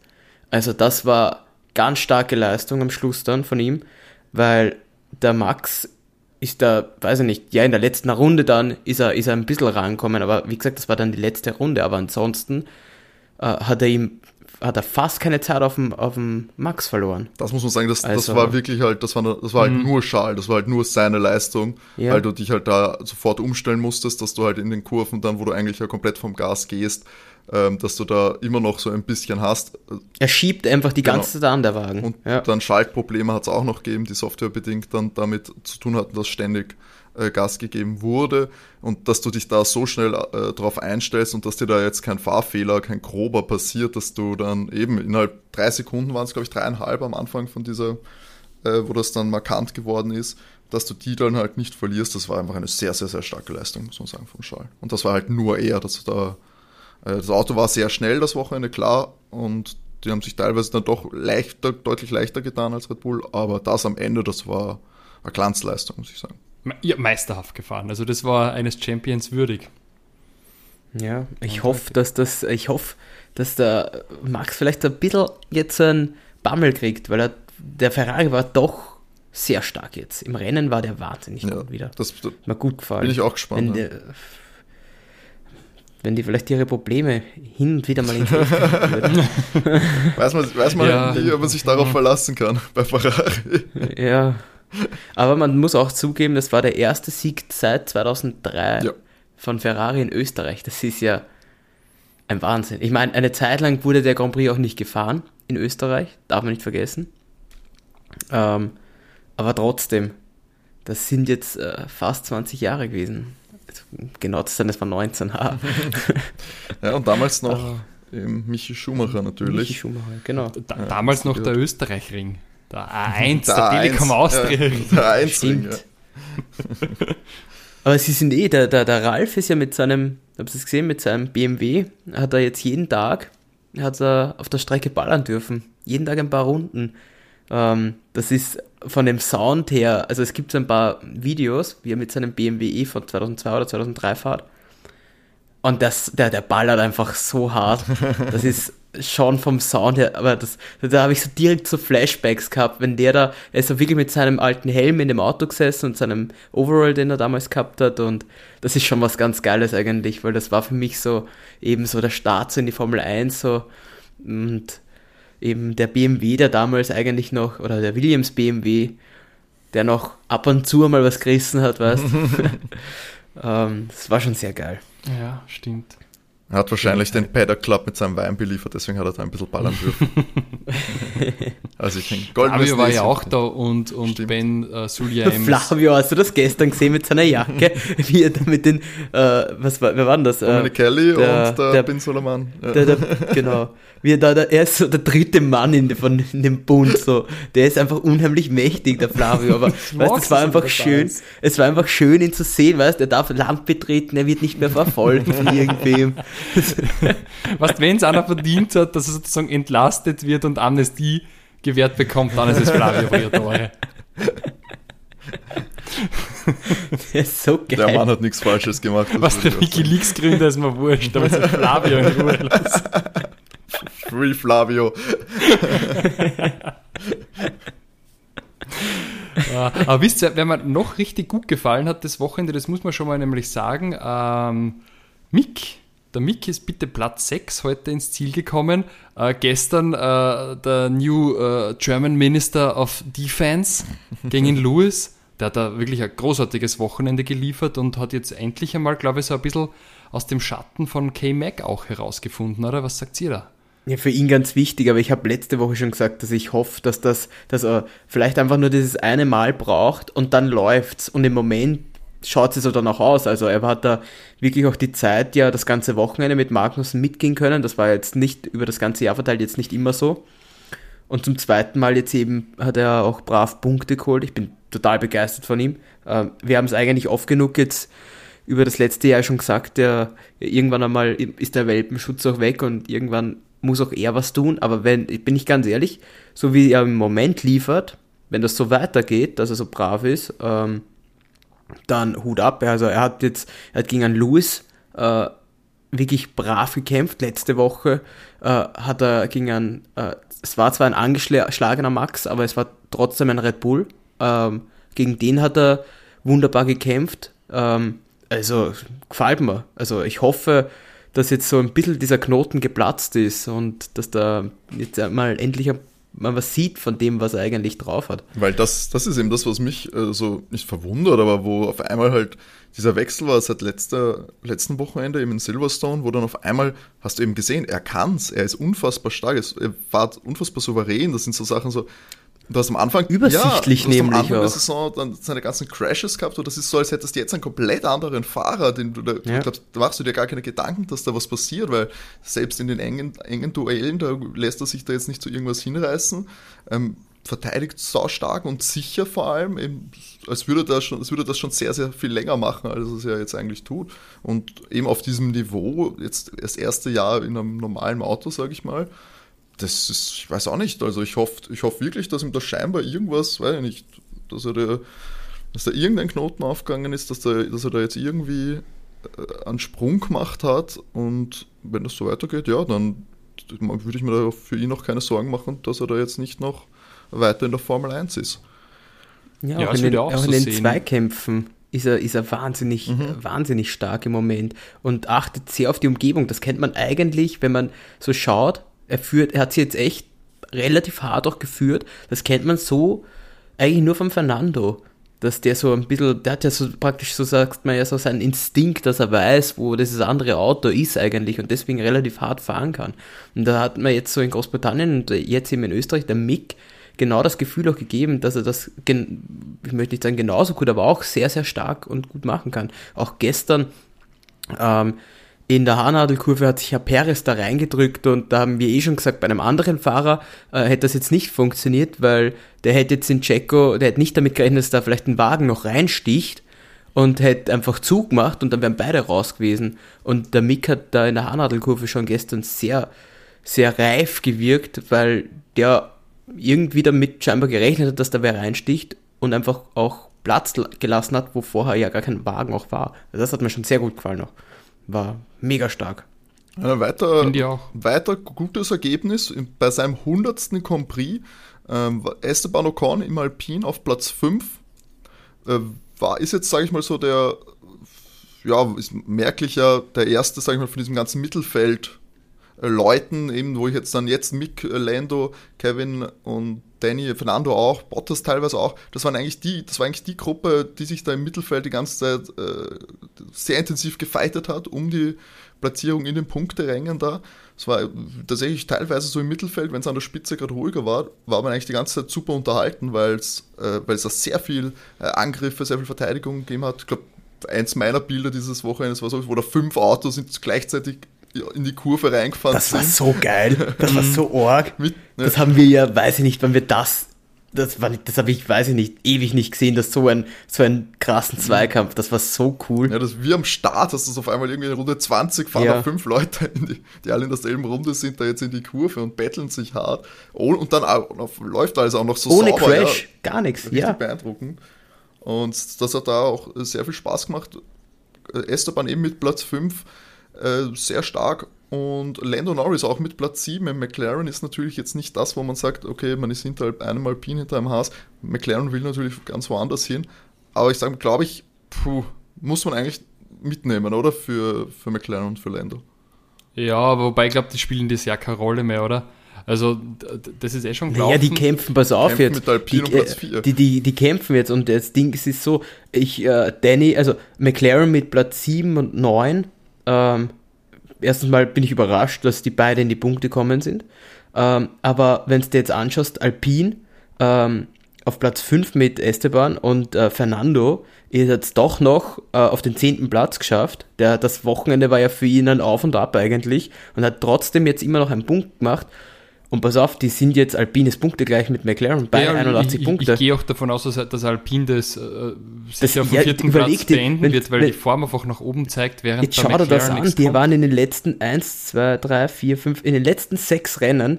Also das war ganz starke Leistung am Schluss dann von ihm weil der Max ist da, weiß ich nicht, ja, in der letzten Runde dann ist er, ist er ein bisschen rangekommen, aber wie gesagt, das war dann die letzte Runde, aber ansonsten äh, hat er ihm hat er fast keine Zeit auf dem, auf dem Max verloren. Das muss man sagen, das, also, das war wirklich halt, das war, das war halt mhm. nur Schal, das war halt nur seine Leistung, ja. weil du dich halt da sofort umstellen musstest, dass du halt in den Kurven dann, wo du eigentlich ja komplett vom Gas gehst, dass du da immer noch so ein bisschen hast. Er schiebt einfach die genau. ganze Zeit an, der Wagen. Und ja. dann Schaltprobleme hat es auch noch gegeben, die softwarebedingt dann damit zu tun hatten, dass ständig äh, Gas gegeben wurde und dass du dich da so schnell äh, drauf einstellst und dass dir da jetzt kein Fahrfehler, kein grober passiert, dass du dann eben innerhalb drei Sekunden waren es, glaube ich, dreieinhalb am Anfang von dieser, äh, wo das dann markant geworden ist, dass du die dann halt nicht verlierst, das war einfach eine sehr, sehr, sehr starke Leistung, muss man sagen, von Schall. Und das war halt nur er, dass du da das Auto war sehr schnell das Wochenende, klar, und die haben sich teilweise dann doch leichter, deutlich leichter getan als Red Bull, aber das am Ende, das war eine Glanzleistung, muss ich sagen. Ja, meisterhaft gefahren. Also das war eines Champions würdig. Ja, ich hoffe, dass das, ich hoffe, dass der Max vielleicht ein bisschen jetzt einen Bammel kriegt, weil er, der Ferrari war doch sehr stark jetzt. Im Rennen war der wahnsinnig ja, gut wieder. Das, das Mir gut gefallen. Bin ich auch gespannt. Wenn, ja. Wenn die vielleicht ihre Probleme hin und wieder mal in (laughs) würden. (laughs) weiß man, weiß man ja. nie, ob man sich darauf verlassen kann bei Ferrari. Ja. Aber man muss auch zugeben, das war der erste Sieg seit 2003 ja. von Ferrari in Österreich. Das ist ja ein Wahnsinn. Ich meine, eine Zeit lang wurde der Grand Prix auch nicht gefahren in Österreich, darf man nicht vergessen. Ähm, aber trotzdem, das sind jetzt äh, fast 20 Jahre gewesen genau zu sein, das war 19 H. ja, und damals noch uh, Michi Schumacher natürlich. Michi Schumacher, genau. Da, ja, damals noch der Österreich-Ring. Der A1, der, der Telekom Austria-Ring. Ja, der A1-Ring, ja. Aber sie sind eh, der, der, der Ralf ist ja mit seinem, habt ihr es gesehen, mit seinem BMW, hat er jetzt jeden Tag, hat er auf der Strecke ballern dürfen. Jeden Tag ein paar Runden. Ähm, das ist von dem Sound her, also es gibt so ein paar Videos, wie er mit seinem BMW E von 2002 oder 2003 fährt. Und das, der, der ballert einfach so hart. Das (laughs) ist schon vom Sound her, aber das, da habe ich so direkt so Flashbacks gehabt, wenn der da, er ist so wirklich mit seinem alten Helm in dem Auto gesessen und seinem Overall, den er damals gehabt hat und das ist schon was ganz Geiles eigentlich, weil das war für mich so eben so der Start so in die Formel 1 so und eben der BMW, der damals eigentlich noch, oder der Williams BMW, der noch ab und zu mal was gerissen hat, weißt (laughs) (laughs) ähm, Das war schon sehr geil. Ja, stimmt. Er hat wahrscheinlich den Paddock Club mit seinem Wein beliefert, deswegen hat er da ein bisschen ballern dürfen. (laughs) also ich denke, Flavio war ja auch da und, und Ben äh, Suljaim. (laughs) Flavio, hast du das gestern gesehen mit seiner Jacke? (laughs) Wie er da mit den, äh, was war, wer war denn das? Äh, Kelly der, und der, der Ben Solomon. Der, der, genau. Wie er da, der, er ist so der dritte Mann in, von, in dem Bund, so. Der ist einfach unheimlich mächtig, der Flavio, aber, weißt, es war einfach schön, es war einfach schön, ihn zu sehen, weißt, er darf Land betreten, er wird nicht mehr verfolgt von irgendwem. Was, wenn es einer verdient hat, dass er sozusagen entlastet wird und Amnestie gewährt bekommt, dann ist es Flavio Briatore. Der ist so geil. Der Mann hat nichts Falsches gemacht. Was der Wikileaks-Gründer ist mir wurscht, aber es ist Flavio in Ruhe lassen. Free Flavio. aber wisst ihr, wer mir noch richtig gut gefallen hat das Wochenende, das muss man schon mal nämlich sagen, ähm, Mick der Mick ist bitte Platz 6 heute ins Ziel gekommen. Äh, gestern äh, der New äh, German Minister of Defense (laughs) gegen Lewis. Der hat da wirklich ein großartiges Wochenende geliefert und hat jetzt endlich einmal, glaube ich, so ein bisschen aus dem Schatten von K-Mac auch herausgefunden, oder? Was sagt ihr da? Ja, für ihn ganz wichtig, aber ich habe letzte Woche schon gesagt, dass ich hoffe, dass das, dass er vielleicht einfach nur dieses eine Mal braucht und dann läuft's. Und im Moment schaut es so dann auch aus. Also er hat da wirklich auch die Zeit, ja, das ganze Wochenende mit Magnussen mitgehen können. Das war jetzt nicht über das ganze Jahr verteilt, jetzt nicht immer so. Und zum zweiten Mal jetzt eben hat er auch brav Punkte geholt. Ich bin total begeistert von ihm. Ähm, wir haben es eigentlich oft genug jetzt über das letzte Jahr schon gesagt, der, irgendwann einmal ist der Welpenschutz auch weg und irgendwann muss auch er was tun. Aber wenn, bin ich ganz ehrlich, so wie er im Moment liefert, wenn das so weitergeht, dass er so brav ist, ähm, dann Hut ab. Also er hat jetzt, er hat gegen einen Lewis äh, wirklich brav gekämpft. Letzte Woche äh, hat er gegen einen, äh, es war zwar ein angeschlagener Max, aber es war trotzdem ein Red Bull. Ähm, gegen den hat er wunderbar gekämpft. Ähm, also gefällt mir. Also ich hoffe, dass jetzt so ein bisschen dieser Knoten geplatzt ist und dass da jetzt mal endlich ein man was sieht von dem, was er eigentlich drauf hat. Weil das, das ist eben das, was mich äh, so nicht verwundert, aber wo auf einmal halt dieser Wechsel war seit letzter, letzten Wochenende eben in Silverstone, wo dann auf einmal hast du eben gesehen, er kann's, er ist unfassbar stark, er war unfassbar souverän, das sind so Sachen so, Du hast am Anfang übersichtlich ja, nämlich am Anfang auch. der Saison dann seine ganzen Crashes gehabt und das ist so, als hättest du jetzt einen komplett anderen Fahrer, den du da, ja. glaubst, da machst du dir gar keine Gedanken, dass da was passiert, weil selbst in den engen, engen Duellen, da lässt er sich da jetzt nicht zu irgendwas hinreißen. Ähm, verteidigt sau stark und sicher vor allem, eben, als würde, er schon, als würde das schon sehr, sehr viel länger machen, als es ja jetzt eigentlich tut. Und eben auf diesem Niveau, jetzt das erste Jahr in einem normalen Auto, sage ich mal, das ist, ich weiß auch nicht. Also ich hoffe, ich hoffe wirklich, dass ihm da scheinbar irgendwas, weiß ich nicht, dass er da, dass da irgendein Knoten aufgegangen ist, dass, der, dass er da jetzt irgendwie äh, einen Sprung gemacht hat und wenn das so weitergeht, ja, dann würde ich mir da für ihn auch keine Sorgen machen, dass er da jetzt nicht noch weiter in der Formel 1 ist. Ja, ja auch in den, auch auch in den Zweikämpfen ist er, ist er wahnsinnig, mhm. wahnsinnig stark im Moment und achtet sehr auf die Umgebung. Das kennt man eigentlich, wenn man so schaut, er führt, er hat sie jetzt echt relativ hart auch geführt. Das kennt man so eigentlich nur von Fernando. Dass der so ein bisschen, der hat ja so praktisch, so sagt man ja so seinen Instinkt, dass er weiß, wo dieses andere Auto ist eigentlich und deswegen relativ hart fahren kann. Und da hat man jetzt so in Großbritannien und jetzt eben in Österreich der Mick genau das Gefühl auch gegeben, dass er das, ich möchte nicht sagen genauso gut, aber auch sehr, sehr stark und gut machen kann. Auch gestern ähm, in der Haarnadelkurve hat sich Herr Perez da reingedrückt und da haben wir eh schon gesagt, bei einem anderen Fahrer äh, hätte das jetzt nicht funktioniert, weil der hätte jetzt in Checo, der hätte nicht damit gerechnet, dass da vielleicht ein Wagen noch reinsticht und hätte einfach zugemacht und dann wären beide raus gewesen. Und der Mick hat da in der Haarnadelkurve schon gestern sehr, sehr reif gewirkt, weil der irgendwie damit scheinbar gerechnet hat, dass da wer reinsticht und einfach auch Platz gelassen hat, wo vorher ja gar kein Wagen auch war. Also das hat mir schon sehr gut gefallen noch. War mega stark. Ja, weiter, weiter gutes Ergebnis bei seinem 100. Grand Prix. Ähm, Esteban Ocon im Alpin auf Platz 5. Äh, war, ist jetzt, sage ich mal, so der, ja, ist merklicher, der erste, sage ich mal, von diesem ganzen Mittelfeld äh, Leuten, eben, wo ich jetzt dann jetzt Mick, äh, Lando, Kevin und Danny, Fernando auch, Bottas teilweise auch, das waren eigentlich die, das war eigentlich die Gruppe, die sich da im Mittelfeld die ganze Zeit äh, sehr intensiv gefeitet hat, um die Platzierung in den Punkterängen da. Es war tatsächlich teilweise so im Mittelfeld, wenn es an der Spitze gerade ruhiger war, war man eigentlich die ganze Zeit super unterhalten, weil es äh, da sehr viel äh, Angriffe, sehr viel Verteidigung gegeben hat. Ich glaube, eins meiner Bilder dieses Wochenendes war so, wo da fünf Autos sind gleichzeitig in die Kurve reingefahren Das war so geil. Das war so arg. Mit, ne? Das haben wir ja, weiß ich nicht, wann wir das das war das habe ich, weiß ich nicht, ewig nicht gesehen, dass so ein, so einen krassen Zweikampf, das war so cool. Ja, das wie am Start, hast du es auf einmal irgendwie in Runde 20 fahren ja. fünf Leute, die, die, alle in derselben Runde sind, da jetzt in die Kurve und betteln sich hart. Oh, und dann auch, läuft alles auch noch so Ohne sauber. Crash, ja, gar nichts, ja. beeindruckend. Und das hat da auch sehr viel Spaß gemacht. Esteban eben mit Platz 5, äh, sehr stark und Lando Norris auch mit Platz 7 im McLaren ist natürlich jetzt nicht das, wo man sagt, okay, man ist hinter einem Alpin, hinter einem Haas. McLaren will natürlich ganz woanders hin. Aber ich sage, glaube ich, puh, muss man eigentlich mitnehmen, oder? Für, für McLaren und für Lando. Ja, wobei ich glaube, die spielen das ja keine Rolle mehr, oder? Also, das ist eh schon klar. Ja, die kämpfen, pass auf kämpfen jetzt. Mit Alpine die, Platz 4. Die, die, die kämpfen jetzt und das Ding ist so, ich, äh, Danny, also McLaren mit Platz 7 und 9, ähm, erstens mal bin ich überrascht, dass die beide in die Punkte kommen sind. Ähm, aber wenn du dir jetzt anschaust, Alpine ähm, auf Platz 5 mit Esteban und äh, Fernando ist jetzt doch noch äh, auf den 10. Platz geschafft. Der, das Wochenende war ja für ihn ein Auf und Ab eigentlich und hat trotzdem jetzt immer noch einen Punkt gemacht. Und pass auf, die sind jetzt Alpines Punkte gleich mit McLaren bei ja, 81 ich, Punkte. Ich, gehe auch davon aus, dass, dass Alpine das, äh, sicher auf dem ja, vierten Platz beenden wenn, wird, weil wenn, die Form einfach nach oben zeigt, während Jetzt schau dir das an, die kommt. waren in den letzten 1, 2, 3, 4, 5, in den letzten sechs Rennen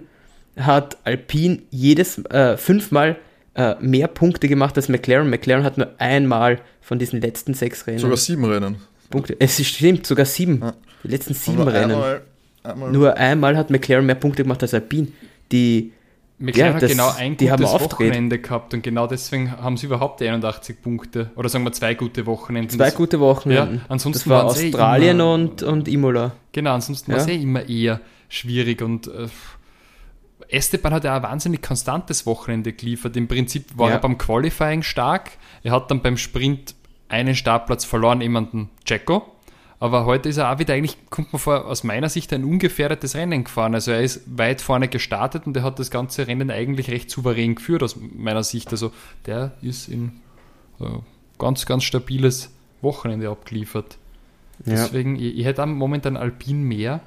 hat Alpine jedes äh, fünfmal äh, mehr Punkte gemacht als McLaren. McLaren hat nur einmal von diesen letzten sechs Rennen. Sogar sieben Rennen. Punkte. Es stimmt, sogar sieben. Ja. Die letzten sieben Rennen. Einmal Einmal Nur einmal hat McLaren mehr Punkte gemacht als Alpine. Die McLaren ja, hat genau ein gutes Wochenende gehabt und genau deswegen haben sie überhaupt 81 Punkte. Oder sagen wir zwei gute Wochenenden. Zwei gute Wochenenden. Ja, ansonsten das war Australien immer, und, und Imola. Genau, ansonsten ja. war es eh immer eher schwierig und äh, Esteban hat ja ein wahnsinnig konstantes Wochenende geliefert. Im Prinzip war ja. er beim Qualifying stark. Er hat dann beim Sprint einen Startplatz verloren, jemanden Jacko. Aber heute ist er auch wieder eigentlich, kommt man vor, aus meiner Sicht ein ungefährdetes Rennen gefahren. Also er ist weit vorne gestartet und er hat das ganze Rennen eigentlich recht souverän geführt aus meiner Sicht. Also der ist in äh, ganz, ganz stabiles Wochenende abgeliefert. Deswegen, ja. ich, ich hätte am momentan Alpin mehr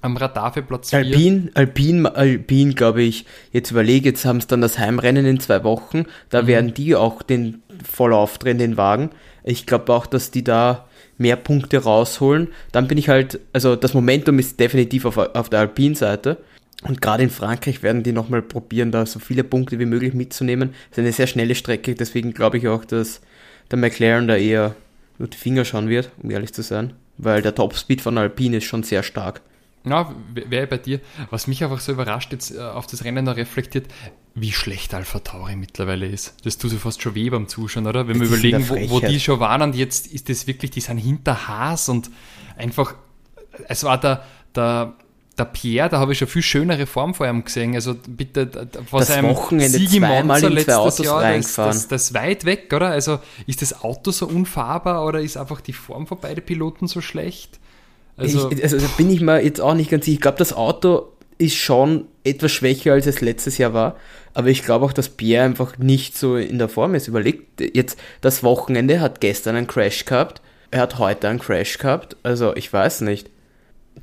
am Radar für Platz 4. Alpin, Alpin, Alpin, glaube ich, jetzt überlege, jetzt haben sie dann das Heimrennen in zwei Wochen, da mhm. werden die auch den voll aufdrehen, den Wagen. Ich glaube auch, dass die da mehr Punkte rausholen. Dann bin ich halt, also das Momentum ist definitiv auf, auf der Alpin-Seite. Und gerade in Frankreich werden die nochmal probieren, da so viele Punkte wie möglich mitzunehmen. Das ist eine sehr schnelle Strecke, deswegen glaube ich auch, dass der McLaren da eher nur die Finger schauen wird, um ehrlich zu sein. Weil der Topspeed von Alpine ist schon sehr stark. Ja, wäre bei dir. Was mich einfach so überrascht, jetzt äh, auf das Rennen da reflektiert, wie schlecht Alpha Tauri mittlerweile ist. Das tut sich fast schon weh beim Zuschauen, oder? Wenn wir überlegen, wo, wo, die schon waren und jetzt ist das wirklich, die sind hinter Haas und einfach, es war der, der, der Pierre, da habe ich schon viel schönere Form vor ihm gesehen. Also bitte, vor das seinem Wochenende im Monza letztes Jahr, das, das, das weit weg, oder? Also ist das Auto so unfahrbar oder ist einfach die Form von beiden Piloten so schlecht? Also, ich, also bin ich mir jetzt auch nicht ganz sicher. Ich glaube, das Auto ist schon etwas schwächer, als es letztes Jahr war. Aber ich glaube auch, dass Pierre einfach nicht so in der Form ist. Überlegt, jetzt das Wochenende hat gestern einen Crash gehabt. Er hat heute einen Crash gehabt. Also ich weiß nicht.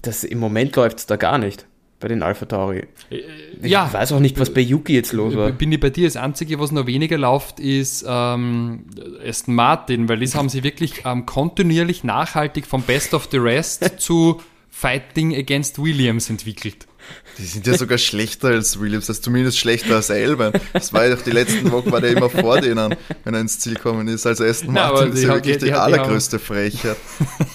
Das, Im Moment läuft es da gar nicht bei den Alpha Tauri. Äh, ich ja, weiß auch nicht, was bei Yuki jetzt los war. Bin ich bei dir. Das Einzige, was noch weniger läuft, ist ähm, Aston Martin, weil das haben sie wirklich ähm, kontinuierlich nachhaltig vom Best of the Rest (laughs) zu Fighting Against Williams entwickelt. Die sind ja sogar schlechter als Williams, also zumindest schlechter als Elben. Das war ja doch die letzten Wochen, war der immer vor denen, wenn er ins Ziel gekommen ist. Also Aston Martin ist ja wirklich die, die, die allergrößte Frechheit.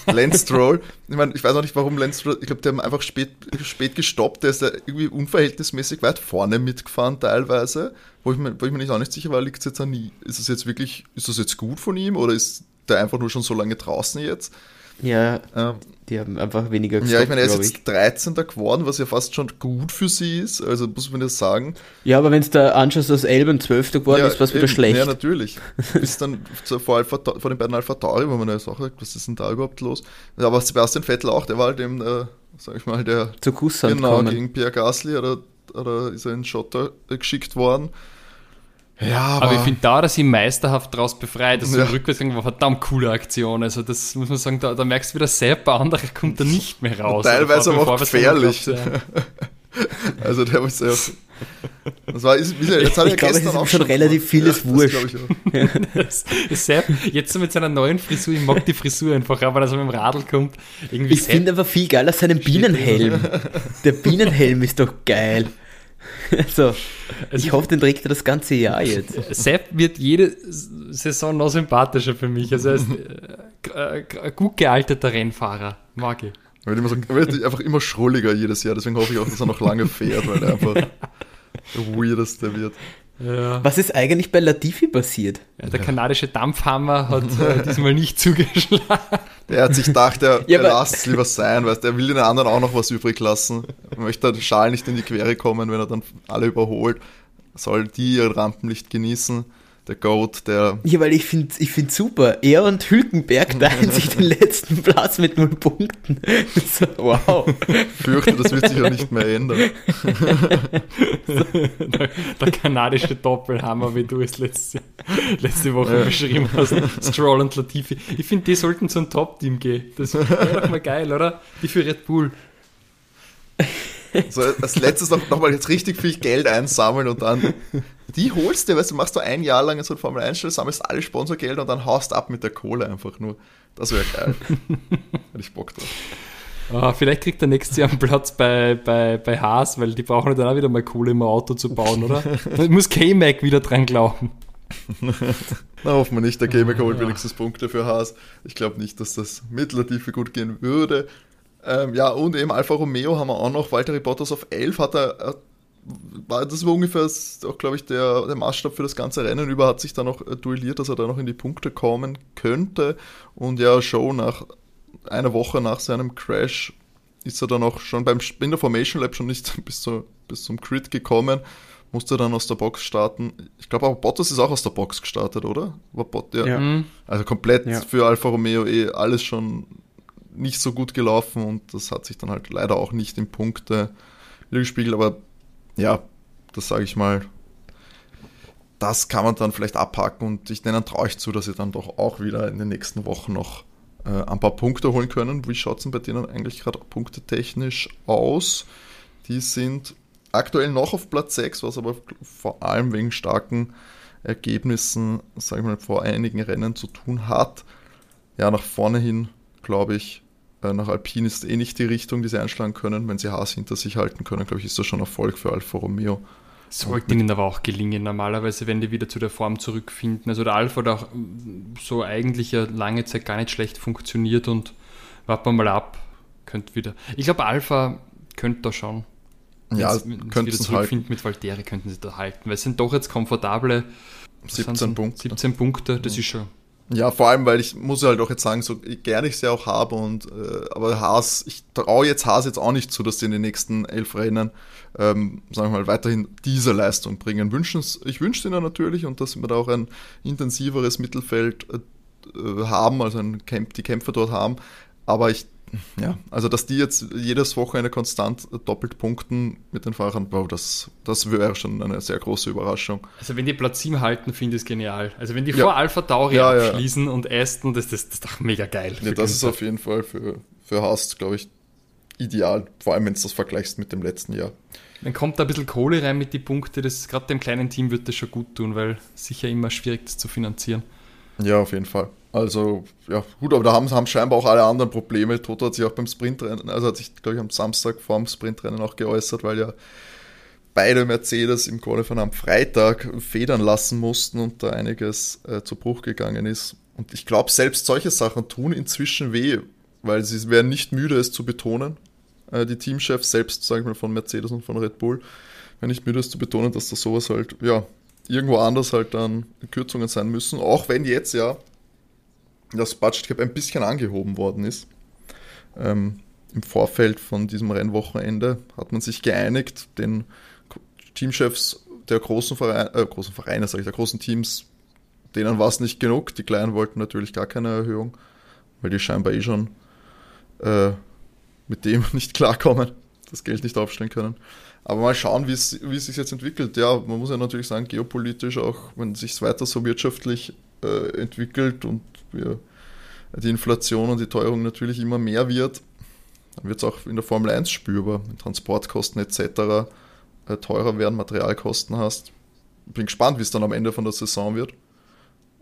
Lance Stroll, ich meine, ich weiß auch nicht, warum Lance Stroll, ich glaube, die haben einfach spät, spät gestoppt, der ist ja irgendwie unverhältnismäßig weit vorne mitgefahren teilweise, wo ich mir, wo ich mir nicht auch nicht sicher war, liegt es jetzt an, ist das jetzt wirklich, ist das jetzt gut von ihm oder ist der einfach nur schon so lange draußen jetzt? Ja, ähm, die haben einfach weniger gestoppt, Ja, ich meine, er ist jetzt 13. geworden, was ja fast schon gut für sie ist, also muss man das sagen. Ja, aber wenn es da anschaust, dass Elben 12. geworden ja, ist, war es wieder schlecht. Ja, natürlich. (laughs) Bis dann vor, Alpha, vor den beiden Alpha Tauri, wo man ja auch sagt, was ist denn da überhaupt los? Aber Sebastian Vettel auch, der war halt eben, äh, sag ich mal, der... Zu Kusshand Genau, kommen. gegen Pierre Gasly oder, oder ist er in Schotter geschickt worden. Ja, aber, aber ich finde da, dass sie meisterhaft daraus befreit. Also ja. Rückwärtsgang war verdammt coole Aktion. Also das muss man sagen, da, da merkst du wieder Sepp, bei andere kommt da nicht mehr raus. teilweise aber auch gefährlich. (laughs) also der muss ja das war, ist, jetzt hat ich glaube, gestern auch schon relativ vieles ja, wurscht. (laughs) Das Sepp, jetzt so mit seiner neuen Frisur, ich mag die Frisur einfach, aber dass er mit dem Radl kommt. Irgendwie ich finde aber viel geiler seinen Bienenhelm. Der Bienenhelm ist doch geil. (laughs) Also, ich hoffe, den trägt er das ganze Jahr jetzt. Sepp wird jede Saison noch sympathischer für mich. Also er ist äh, ein gut gealterter Rennfahrer. Mag ich. Er wird, immer so, er wird einfach immer schrulliger jedes Jahr, deswegen hoffe ich auch, dass er noch lange fährt, weil er einfach der weirdeste wird. Ja. Was ist eigentlich bei Latifi passiert? Ja, der kanadische Dampfhammer hat äh, diesmal nicht (laughs) zugeschlagen. Der hat sich gedacht, er, ja, lasst es lieber sein, weil er will den anderen auch noch was übrig lassen. Er möchte den Schal nicht in die Quere kommen, wenn er dann alle überholt. Soll die ihr Rampenlicht genießen der Goat, der. Ja, weil ich finde ich find super. Er und Hülkenberg (laughs) teilen sich den letzten Platz mit null Punkten. (laughs) So, wow. Ich fürchte, das wird sich ja nicht mehr ändern. (laughs) der, der, kanadische Doppelhammer, wie du es letzte, letzte Woche ja. beschrieben hast. Stroll und Latifi. Ich finde, die sollten zum Top-Team gehen. Das wäre doch mal geil, oder? Die für Red Bull. So, als letztes noch, noch mal jetzt richtig viel Geld einsammeln und dann die holst du, weißt du, machst du ein Jahr lang so ein Formel 1 sammelst alle Sponsorgelder und dann haust ab mit der Kohle einfach nur. Das wäre geil. (laughs) Hätte ich Bock drauf. Ah, vielleicht kriegt er nächstes Jahr einen Platz bei, bei, bei Haas, weil die brauchen dann auch wieder mal Kohle, um ein Auto zu bauen, oder? (laughs) Da muss K-Mac wieder dran glauben. (laughs) Na, hoffen wir nicht. Der K-Mac holt wenigstens Punkte für Haas. Ich glaube nicht, dass das mit Latifi gut gehen würde. Ähm, ja, und eben Alfa Romeo haben wir auch noch. Walter Bottas auf 11 hat er, war, das war ungefähr auch, glaube ich, der, der Maßstab für das ganze Rennen über, hat sich da noch äh, duelliert, dass er da noch in die Punkte kommen könnte. Und ja, Show nach einer Woche nach seinem Crash ist er dann auch schon beim in der Formation Lab schon nicht (laughs) bis, zu, bis zum Crit gekommen, musste dann aus der Box starten. Ich glaube auch Bottas ist auch aus der Box gestartet, oder? War Bot, ja. ja. Mhm. Also komplett ja. für Alfa Romeo eh alles schon nicht so gut gelaufen und das hat sich dann halt leider auch nicht in Punkte gespiegelt, aber ja, das sage ich mal, das kann man dann vielleicht abhaken und ich denen traue ich zu, dass sie dann doch auch wieder in den nächsten Wochen noch äh, ein paar Punkte holen können. Wie schaut es denn bei denen eigentlich gerade punktetechnisch aus? Die sind aktuell noch auf Platz 6, was aber vor allem wegen starken Ergebnissen, sage ich mal, vor einigen Rennen zu tun hat. Ja, nach vorne hin, glaube ich, nach Alpine ist eh nicht die Richtung, die sie einschlagen können. Wenn sie Haas hinter sich halten können, glaube ich, ist das schon Erfolg für Alfa Romeo. Sollte ihnen aber auch gelingen, normalerweise, wenn die wieder zu der Form zurückfinden. Also der Alpha hat auch mm, so eigentlich ja lange Zeit gar nicht schlecht funktioniert und warten wir mal ab, könnte wieder. Ich glaube, Alpha könnte da schon. Ja, könnten sie wieder zurückfinden mit Valtteri, könnten sie da halten, weil es sind doch jetzt komfortable 17 Punkte. 17 Punkte, das ja. ist schon ja, vor allem, weil ich muss halt auch jetzt sagen, so gerne ich sie auch habe und äh, aber Haas, ich traue jetzt Haas jetzt auch nicht zu, dass sie in den nächsten elf Rennen, ähm, sagen wir mal, weiterhin diese Leistung bringen. Wünschen's, ich wünsche ihnen natürlich und dass wir da auch ein intensiveres Mittelfeld äh, haben, also ein Camp, die Kämpfer dort haben. Aber ich ja, also dass die jetzt jedes Wochenende konstant doppelt punkten mit den Fahrern, wow, das, das wäre schon eine sehr große Überraschung. Also wenn die Platz 7 halten, finde ich es genial. Also wenn die ja. vor Alpha Tauri ja, abschließen ja. und Aston, das, das, das ist doch mega geil. Ja, das ist auf jeden Fall für, für Haas, glaube ich, ideal. Vor allem, wenn du das vergleichst mit dem letzten Jahr. Dann kommt da ein bisschen Kohle rein mit den Punkten. Das gerade dem kleinen Team wird das schon gut tun, weil sicher immer schwierig das zu finanzieren. Ja, auf jeden Fall. Also, ja, gut, aber da haben, haben scheinbar auch alle anderen Probleme. Toto hat sich auch beim Sprintrennen, also hat sich, glaube ich, am Samstag vorm Sprintrennen auch geäußert, weil ja beide Mercedes im Qualifying am Freitag federn lassen mussten und da einiges äh, zu Bruch gegangen ist. Und ich glaube, selbst solche Sachen tun inzwischen weh, weil sie werden nicht müde, es zu betonen. Äh, die Teamchefs selbst, sage ich mal, von Mercedes und von Red Bull, werden nicht müde, es zu betonen, dass da sowas halt, ja, irgendwo anders halt dann Kürzungen sein müssen. Auch wenn jetzt ja das Budget Cap ein bisschen angehoben worden ist. Ähm, Im Vorfeld von diesem Rennwochenende hat man sich geeinigt, den Teamchefs der großen Vereine, äh, großen Vereine, sage ich, der großen Teams, denen war es nicht genug. Die Kleinen wollten natürlich gar keine Erhöhung, weil die scheinbar eh schon äh, mit dem (laughs) nicht klarkommen, das Geld nicht aufstellen können. Aber mal schauen, wie es sich jetzt entwickelt. Ja, man muss ja natürlich sagen, geopolitisch auch, wenn sich weiter so wirtschaftlich äh, entwickelt und wir, die Inflation und die Teuerung natürlich immer mehr wird, dann wird es auch in der Formel 1 spürbar, wenn Transportkosten etc. Äh, teurer werden, Materialkosten hast. Bin gespannt, wie es dann am Ende von der Saison wird.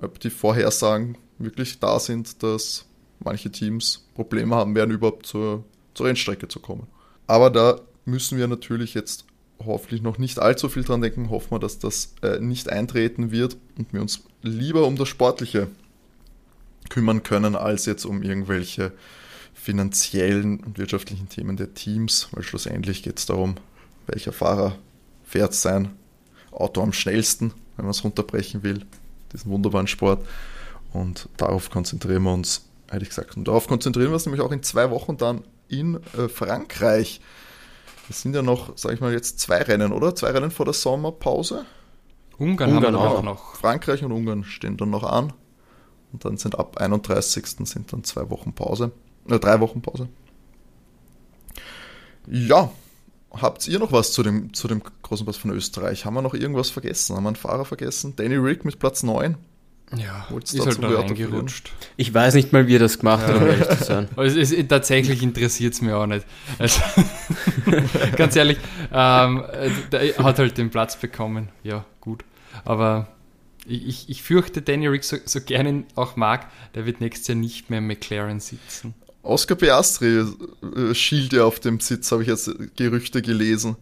Ob die Vorhersagen wirklich da sind, dass manche Teams Probleme haben werden, überhaupt zur, zur Rennstrecke zu kommen. Aber da müssen wir natürlich jetzt hoffentlich noch nicht allzu viel dran denken. Hoffen wir, dass das äh, nicht eintreten wird und wir uns lieber um das Sportliche kümmern können, als jetzt um irgendwelche finanziellen und wirtschaftlichen Themen der Teams, weil schlussendlich geht es darum, welcher Fahrer fährt sein Auto am schnellsten, wenn man es runterbrechen will, diesen wunderbaren Sport. Und darauf konzentrieren wir uns, hätte ich gesagt. Und darauf konzentrieren wir uns nämlich auch in zwei Wochen dann in äh, Frankreich. Es sind ja noch, sage ich mal, jetzt zwei Rennen, oder? Zwei Rennen vor der Sommerpause. Ungarn, Ungarn haben wir auch noch. Frankreich und Ungarn stehen dann noch an. Und dann sind ab 31. sind dann zwei Wochen Pause. Äh, drei Wochen Pause. Ja, habt ihr noch was zu dem, zu dem großen Pass von Österreich? Haben wir noch irgendwas vergessen? Haben wir einen Fahrer vergessen? Danny Rick mit Platz 9. Ja, Wollt's ist halt da reingerutscht. Ich weiß nicht mal, wie er das gemacht hat, um ehrlich zu sein. (laughs) Also es, es, tatsächlich interessiert es mir auch nicht. Also, (laughs) ganz ehrlich, ähm, der hat halt den Platz bekommen. Ja, gut. Aber ich, ich fürchte, Danny Rick, so, so gerne ihn auch mag, der wird nächstes Jahr nicht mehr im McLaren sitzen. Oscar Piastri äh, schielt ja auf dem Sitz, habe ich jetzt Gerüchte gelesen.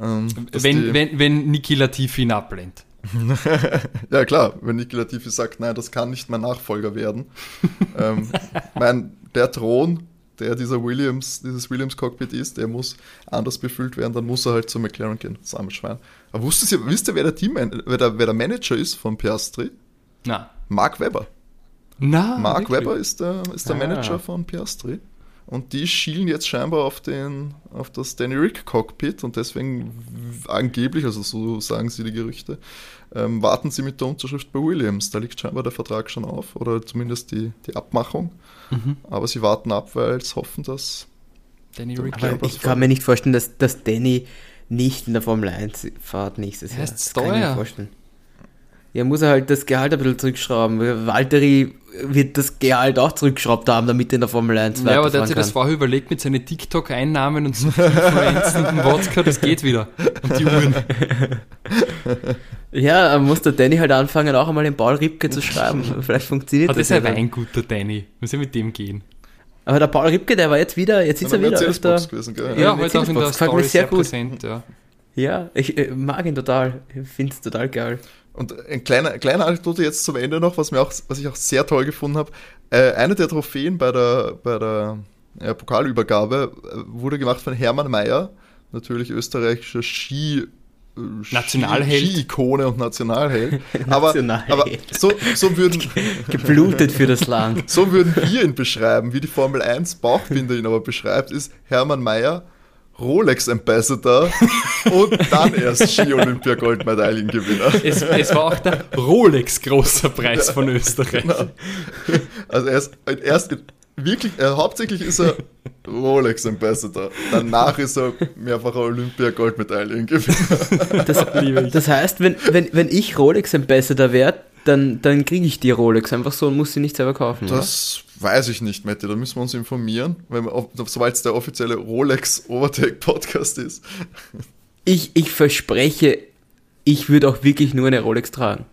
Ähm, wenn, wenn, wenn Niki Latifi ihn ablehnt. (laughs) ja klar, wenn Niki Latifi sagt, nein, das kann nicht mein Nachfolger werden. (laughs) ähm, mein, der Thron, der dieser Williams, dieses Williams Cockpit ist, der muss anders befüllt werden, dann muss er halt zu McLaren gehen, das arme Schwein. Aber wusstet ihr, wisst ihr, wer der Team, wer der, wer der Manager ist von Piastri? Na. Mark Webber. Na, Mark wirklich? Webber ist der, ist der ah. Manager von Piastri. Und die schielen jetzt scheinbar auf, den, auf das Danny Rick Cockpit und deswegen angeblich, also so sagen sie die Gerüchte, ähm, warten sie mit der Unterschrift bei Williams. Da liegt scheinbar der Vertrag schon auf oder zumindest die, die Abmachung. Mhm. Aber sie warten ab, weil sie hoffen, dass Danny Rick Ich kann mir nicht vorstellen, dass, dass Danny nicht in der Formel 1 fahrt nächstes Jahr. Das kann ich mir vorstellen. Ja, muss er halt das Gehalt ein bisschen zurückschrauben. Valtteri wird das Gehalt auch zurückgeschraubt haben, damit er in der Formel 1 Ja, aber der hat sich das vorher überlegt mit seinen TikTok-Einnahmen und so Influenzen und dem Wodka, das geht wieder. Und die Uhren. (laughs) Ja, muss der Danny halt anfangen, auch einmal den Paul Ripke zu schreiben. (laughs) Vielleicht funktioniert aber das. Das ist ein Weingut, der Danny. Muss ja mit dem gehen. Aber der Paul Ripke, der war jetzt wieder, jetzt ist er wieder auf der... Gewesen, gell? Ja, heute auch in der Story sehr, sehr präsent, ja. Ja, ich äh, mag ihn total. Ich finde es total geil. Und ein kleiner, kleiner Anekdote jetzt zum Ende noch, was, mir auch, was ich auch sehr toll gefunden habe. Äh, eine der Trophäen bei der, bei der ja, Pokalübergabe äh, wurde gemacht von Hermann Mayer, natürlich österreichischer Ski Nationalheld. Ski-Ikone und Nationalheld. (laughs) aber, Nationalheld. aber so, so würden. (laughs) Geblutet für das Land. So würden wir ihn beschreiben, wie die Formel 1 Bauchbinder ihn aber beschreibt, ist Hermann Mayer Rolex Ambassador (laughs) und dann erst Ski-Olympia-Goldmedaillengewinner. Es, es war auch der Rolex großer Preis von Österreich. Genau. Also er ist erst wirklich, äh, hauptsächlich ist er Rolex Ambassador. Danach ist er mehrfacher Olympia-Goldmedaillengewinner. Das, das heißt, wenn, wenn, wenn ich Rolex Ambassador wäre, dann, dann kriege ich die Rolex einfach so und muss sie nicht selber kaufen. Das Weiß ich nicht, Mette, da müssen wir uns informieren, sobald es der offizielle Rolex Overtake Podcast ist. Ich, ich verspreche, ich würde auch wirklich nur eine Rolex tragen.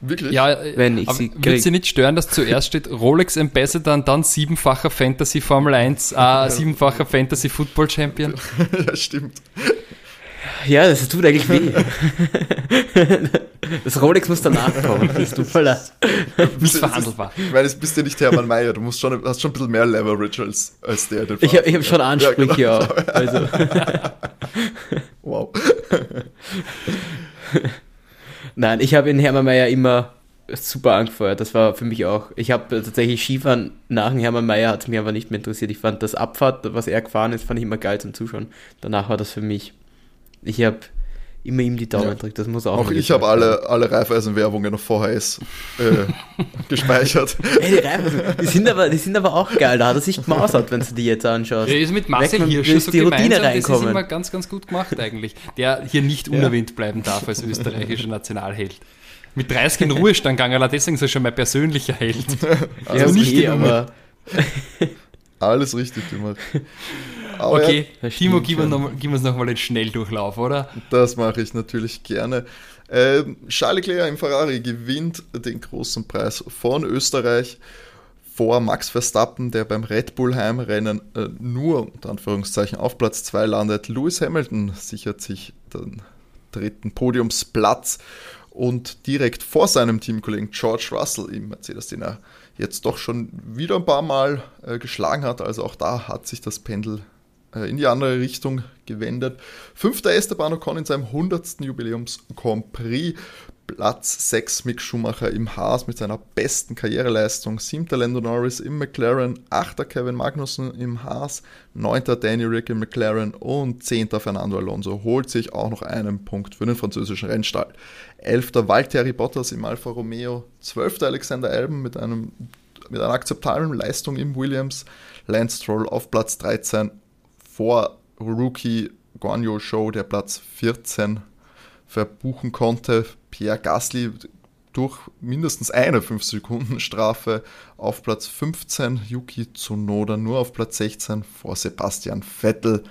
Wirklich? Ja, wenn ich sie Wird sie nicht stören, dass zuerst steht Rolex Ambassador und dann siebenfacher Fantasy Formel 1, äh, siebenfacher Fantasy Football Champion? (laughs) ja, stimmt. Ja, das tut eigentlich weh. (laughs) Das Rolex muss danach kommen. Das tut voll Missverhandelbar. Ich meine, du bist ja nicht Hermann Mayer, du musst schon, hast schon ein bisschen mehr Leverage als, als der. der ich habe hab schon Ansprüche, ja. Genau. (laughs) ja. Also. (laughs) wow. Nein, ich habe in Hermann Mayer immer super angefeuert. Das war für mich auch. Ich habe tatsächlich Skifahren nach dem Hermann Mayer hat es mich aber nicht mehr interessiert. Ich fand das Abfahrt, was er gefahren ist, fand ich immer geil zum Zuschauen. Danach war das für mich. Ich habe immer ihm die Daumen ja. drückt. Das muss auch. Auch ich habe alle, alle Reifeisen-Werbungen noch vorher äh, (laughs) gespeichert. Ey, die Reifeisen, die sind, aber, die sind aber auch geil. Da hat er sich gemausert, wenn du die jetzt anschaust. Der ist mit Marcel hier schon so die Routine reinkommen. Das ist immer ganz, ganz gut gemacht eigentlich. Der hier nicht unerwähnt ja. bleiben darf als österreichischer Nationalheld. Mit 30 in Ruhestand gegangen, deswegen ist er schon mein persönlicher Held. (laughs) Also ja, nicht aber Alles richtig gemacht. (laughs) Aber okay, ja, Timo, gib, noch, gib uns nochmal den Schnelldurchlauf, oder? Das mache ich natürlich gerne. Ähm, Charles Leclerc im Ferrari gewinnt den großen Preis von Österreich vor Max Verstappen, der beim Red Bull Heimrennen äh, nur unter Anführungszeichen auf Platz 2 landet. Lewis Hamilton sichert sich den dritten Podiumsplatz und direkt vor seinem Teamkollegen George Russell im Mercedes, den er jetzt doch schon wieder ein paar Mal äh, geschlagen hat. Also auch da hat sich das Pendel in die andere Richtung gewendet. Fünfter Esteban Ocon in seinem 100. Jubiläums Grand Prix. Platz 6 Mick Schumacher im Haas mit seiner besten Karriereleistung. Siebter Lando Norris im McLaren. Achter Kevin Magnussen im Haas. Neunter Danny Rick im McLaren. Und zehnter Fernando Alonso holt sich auch noch einen Punkt für den französischen Rennstall. Elfter Valtteri Bottas im Alfa Romeo. Zwölfter Alexander Alben mit, einem, mit einer akzeptablen Leistung im Williams. Lance Stroll auf Platz 13 vor Rookie Guanyo Show, der Platz 14 verbuchen konnte. Pierre Gasly durch mindestens eine 5-Sekunden-Strafe auf Platz 15, Yuki Tsunoda nur auf Platz 16 vor Sebastian Vettel,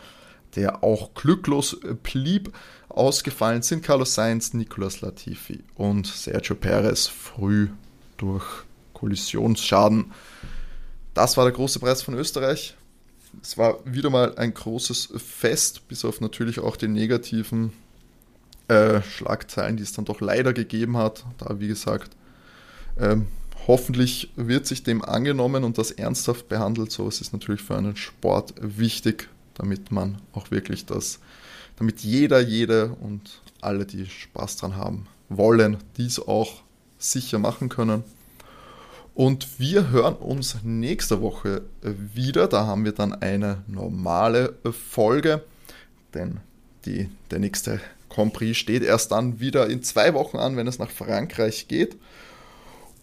der auch glücklos blieb. Ausgefallen sind Carlos Sainz, Nicolas Latifi und Sergio Perez früh durch Kollisionsschaden. Das war der große Preis von Österreich es war wieder mal ein großes Fest, bis auf natürlich auch die negativen äh, Schlagzeilen, die es dann doch leider gegeben hat. Da, wie gesagt, ähm, hoffentlich wird sich dem angenommen und das ernsthaft behandelt. So ist es natürlich für einen Sport wichtig, damit man auch wirklich das, damit jeder, jede und alle, die Spaß dran haben wollen, dies auch sicher machen können. Und wir hören uns nächste Woche wieder. Da haben wir dann eine normale Folge, denn die, der nächste Grand Prix steht erst dann wieder in zwei Wochen an, wenn es nach Frankreich geht.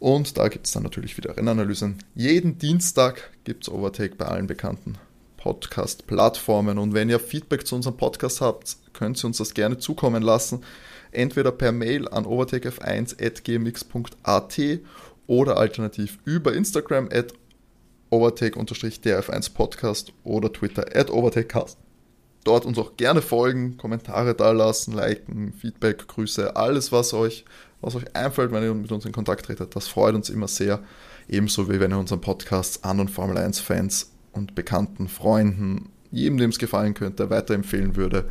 Und da gibt es dann natürlich wieder Rennanalysen. Jeden Dienstag gibt es Overtake bei allen bekannten Podcast-Plattformen. Und wenn ihr Feedback zu unserem Podcast habt, könnt ihr uns das gerne zukommen lassen. Entweder per Mail an overtakef1.gmx.at oder alternativ über Instagram at overtake-df1podcast oder Twitter at overtakecast. Dort uns auch gerne folgen, Kommentare dalassen, liken, Feedback, Grüße, alles was euch, was euch einfällt, wenn ihr mit uns in Kontakt tretet. Das freut uns immer sehr. Ebenso wie wenn ihr unseren Podcast an und Formel 1 Fans und bekannten Freunden, jedem, dem es gefallen könnte, weiterempfehlen würde.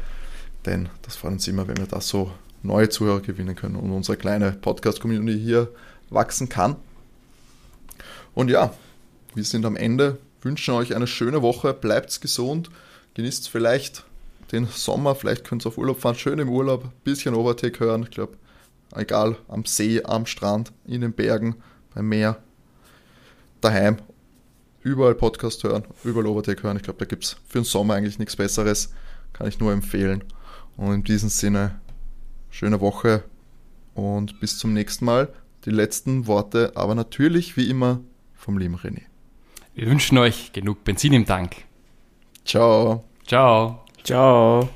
Denn das freut uns immer, wenn wir da so neue Zuhörer gewinnen können und unsere kleine Podcast-Community hier wachsen kann. Und ja, wir sind am Ende, wünschen euch eine schöne Woche, bleibt gesund, genießt vielleicht den Sommer, vielleicht könnt ihr auf Urlaub fahren, schön im Urlaub, bisschen Overtake hören, ich glaube, egal, am See, am Strand, in den Bergen, beim Meer, daheim, überall Podcast hören, überall Overtake hören. Ich glaube, da gibt es für den Sommer eigentlich nichts Besseres, kann ich nur empfehlen. Und in diesem Sinne, schöne Woche und bis zum nächsten Mal. Die letzten Worte, aber natürlich wie immer vom lieben René. Wir wünschen euch genug Benzin im Tank. Ciao. Ciao. Ciao.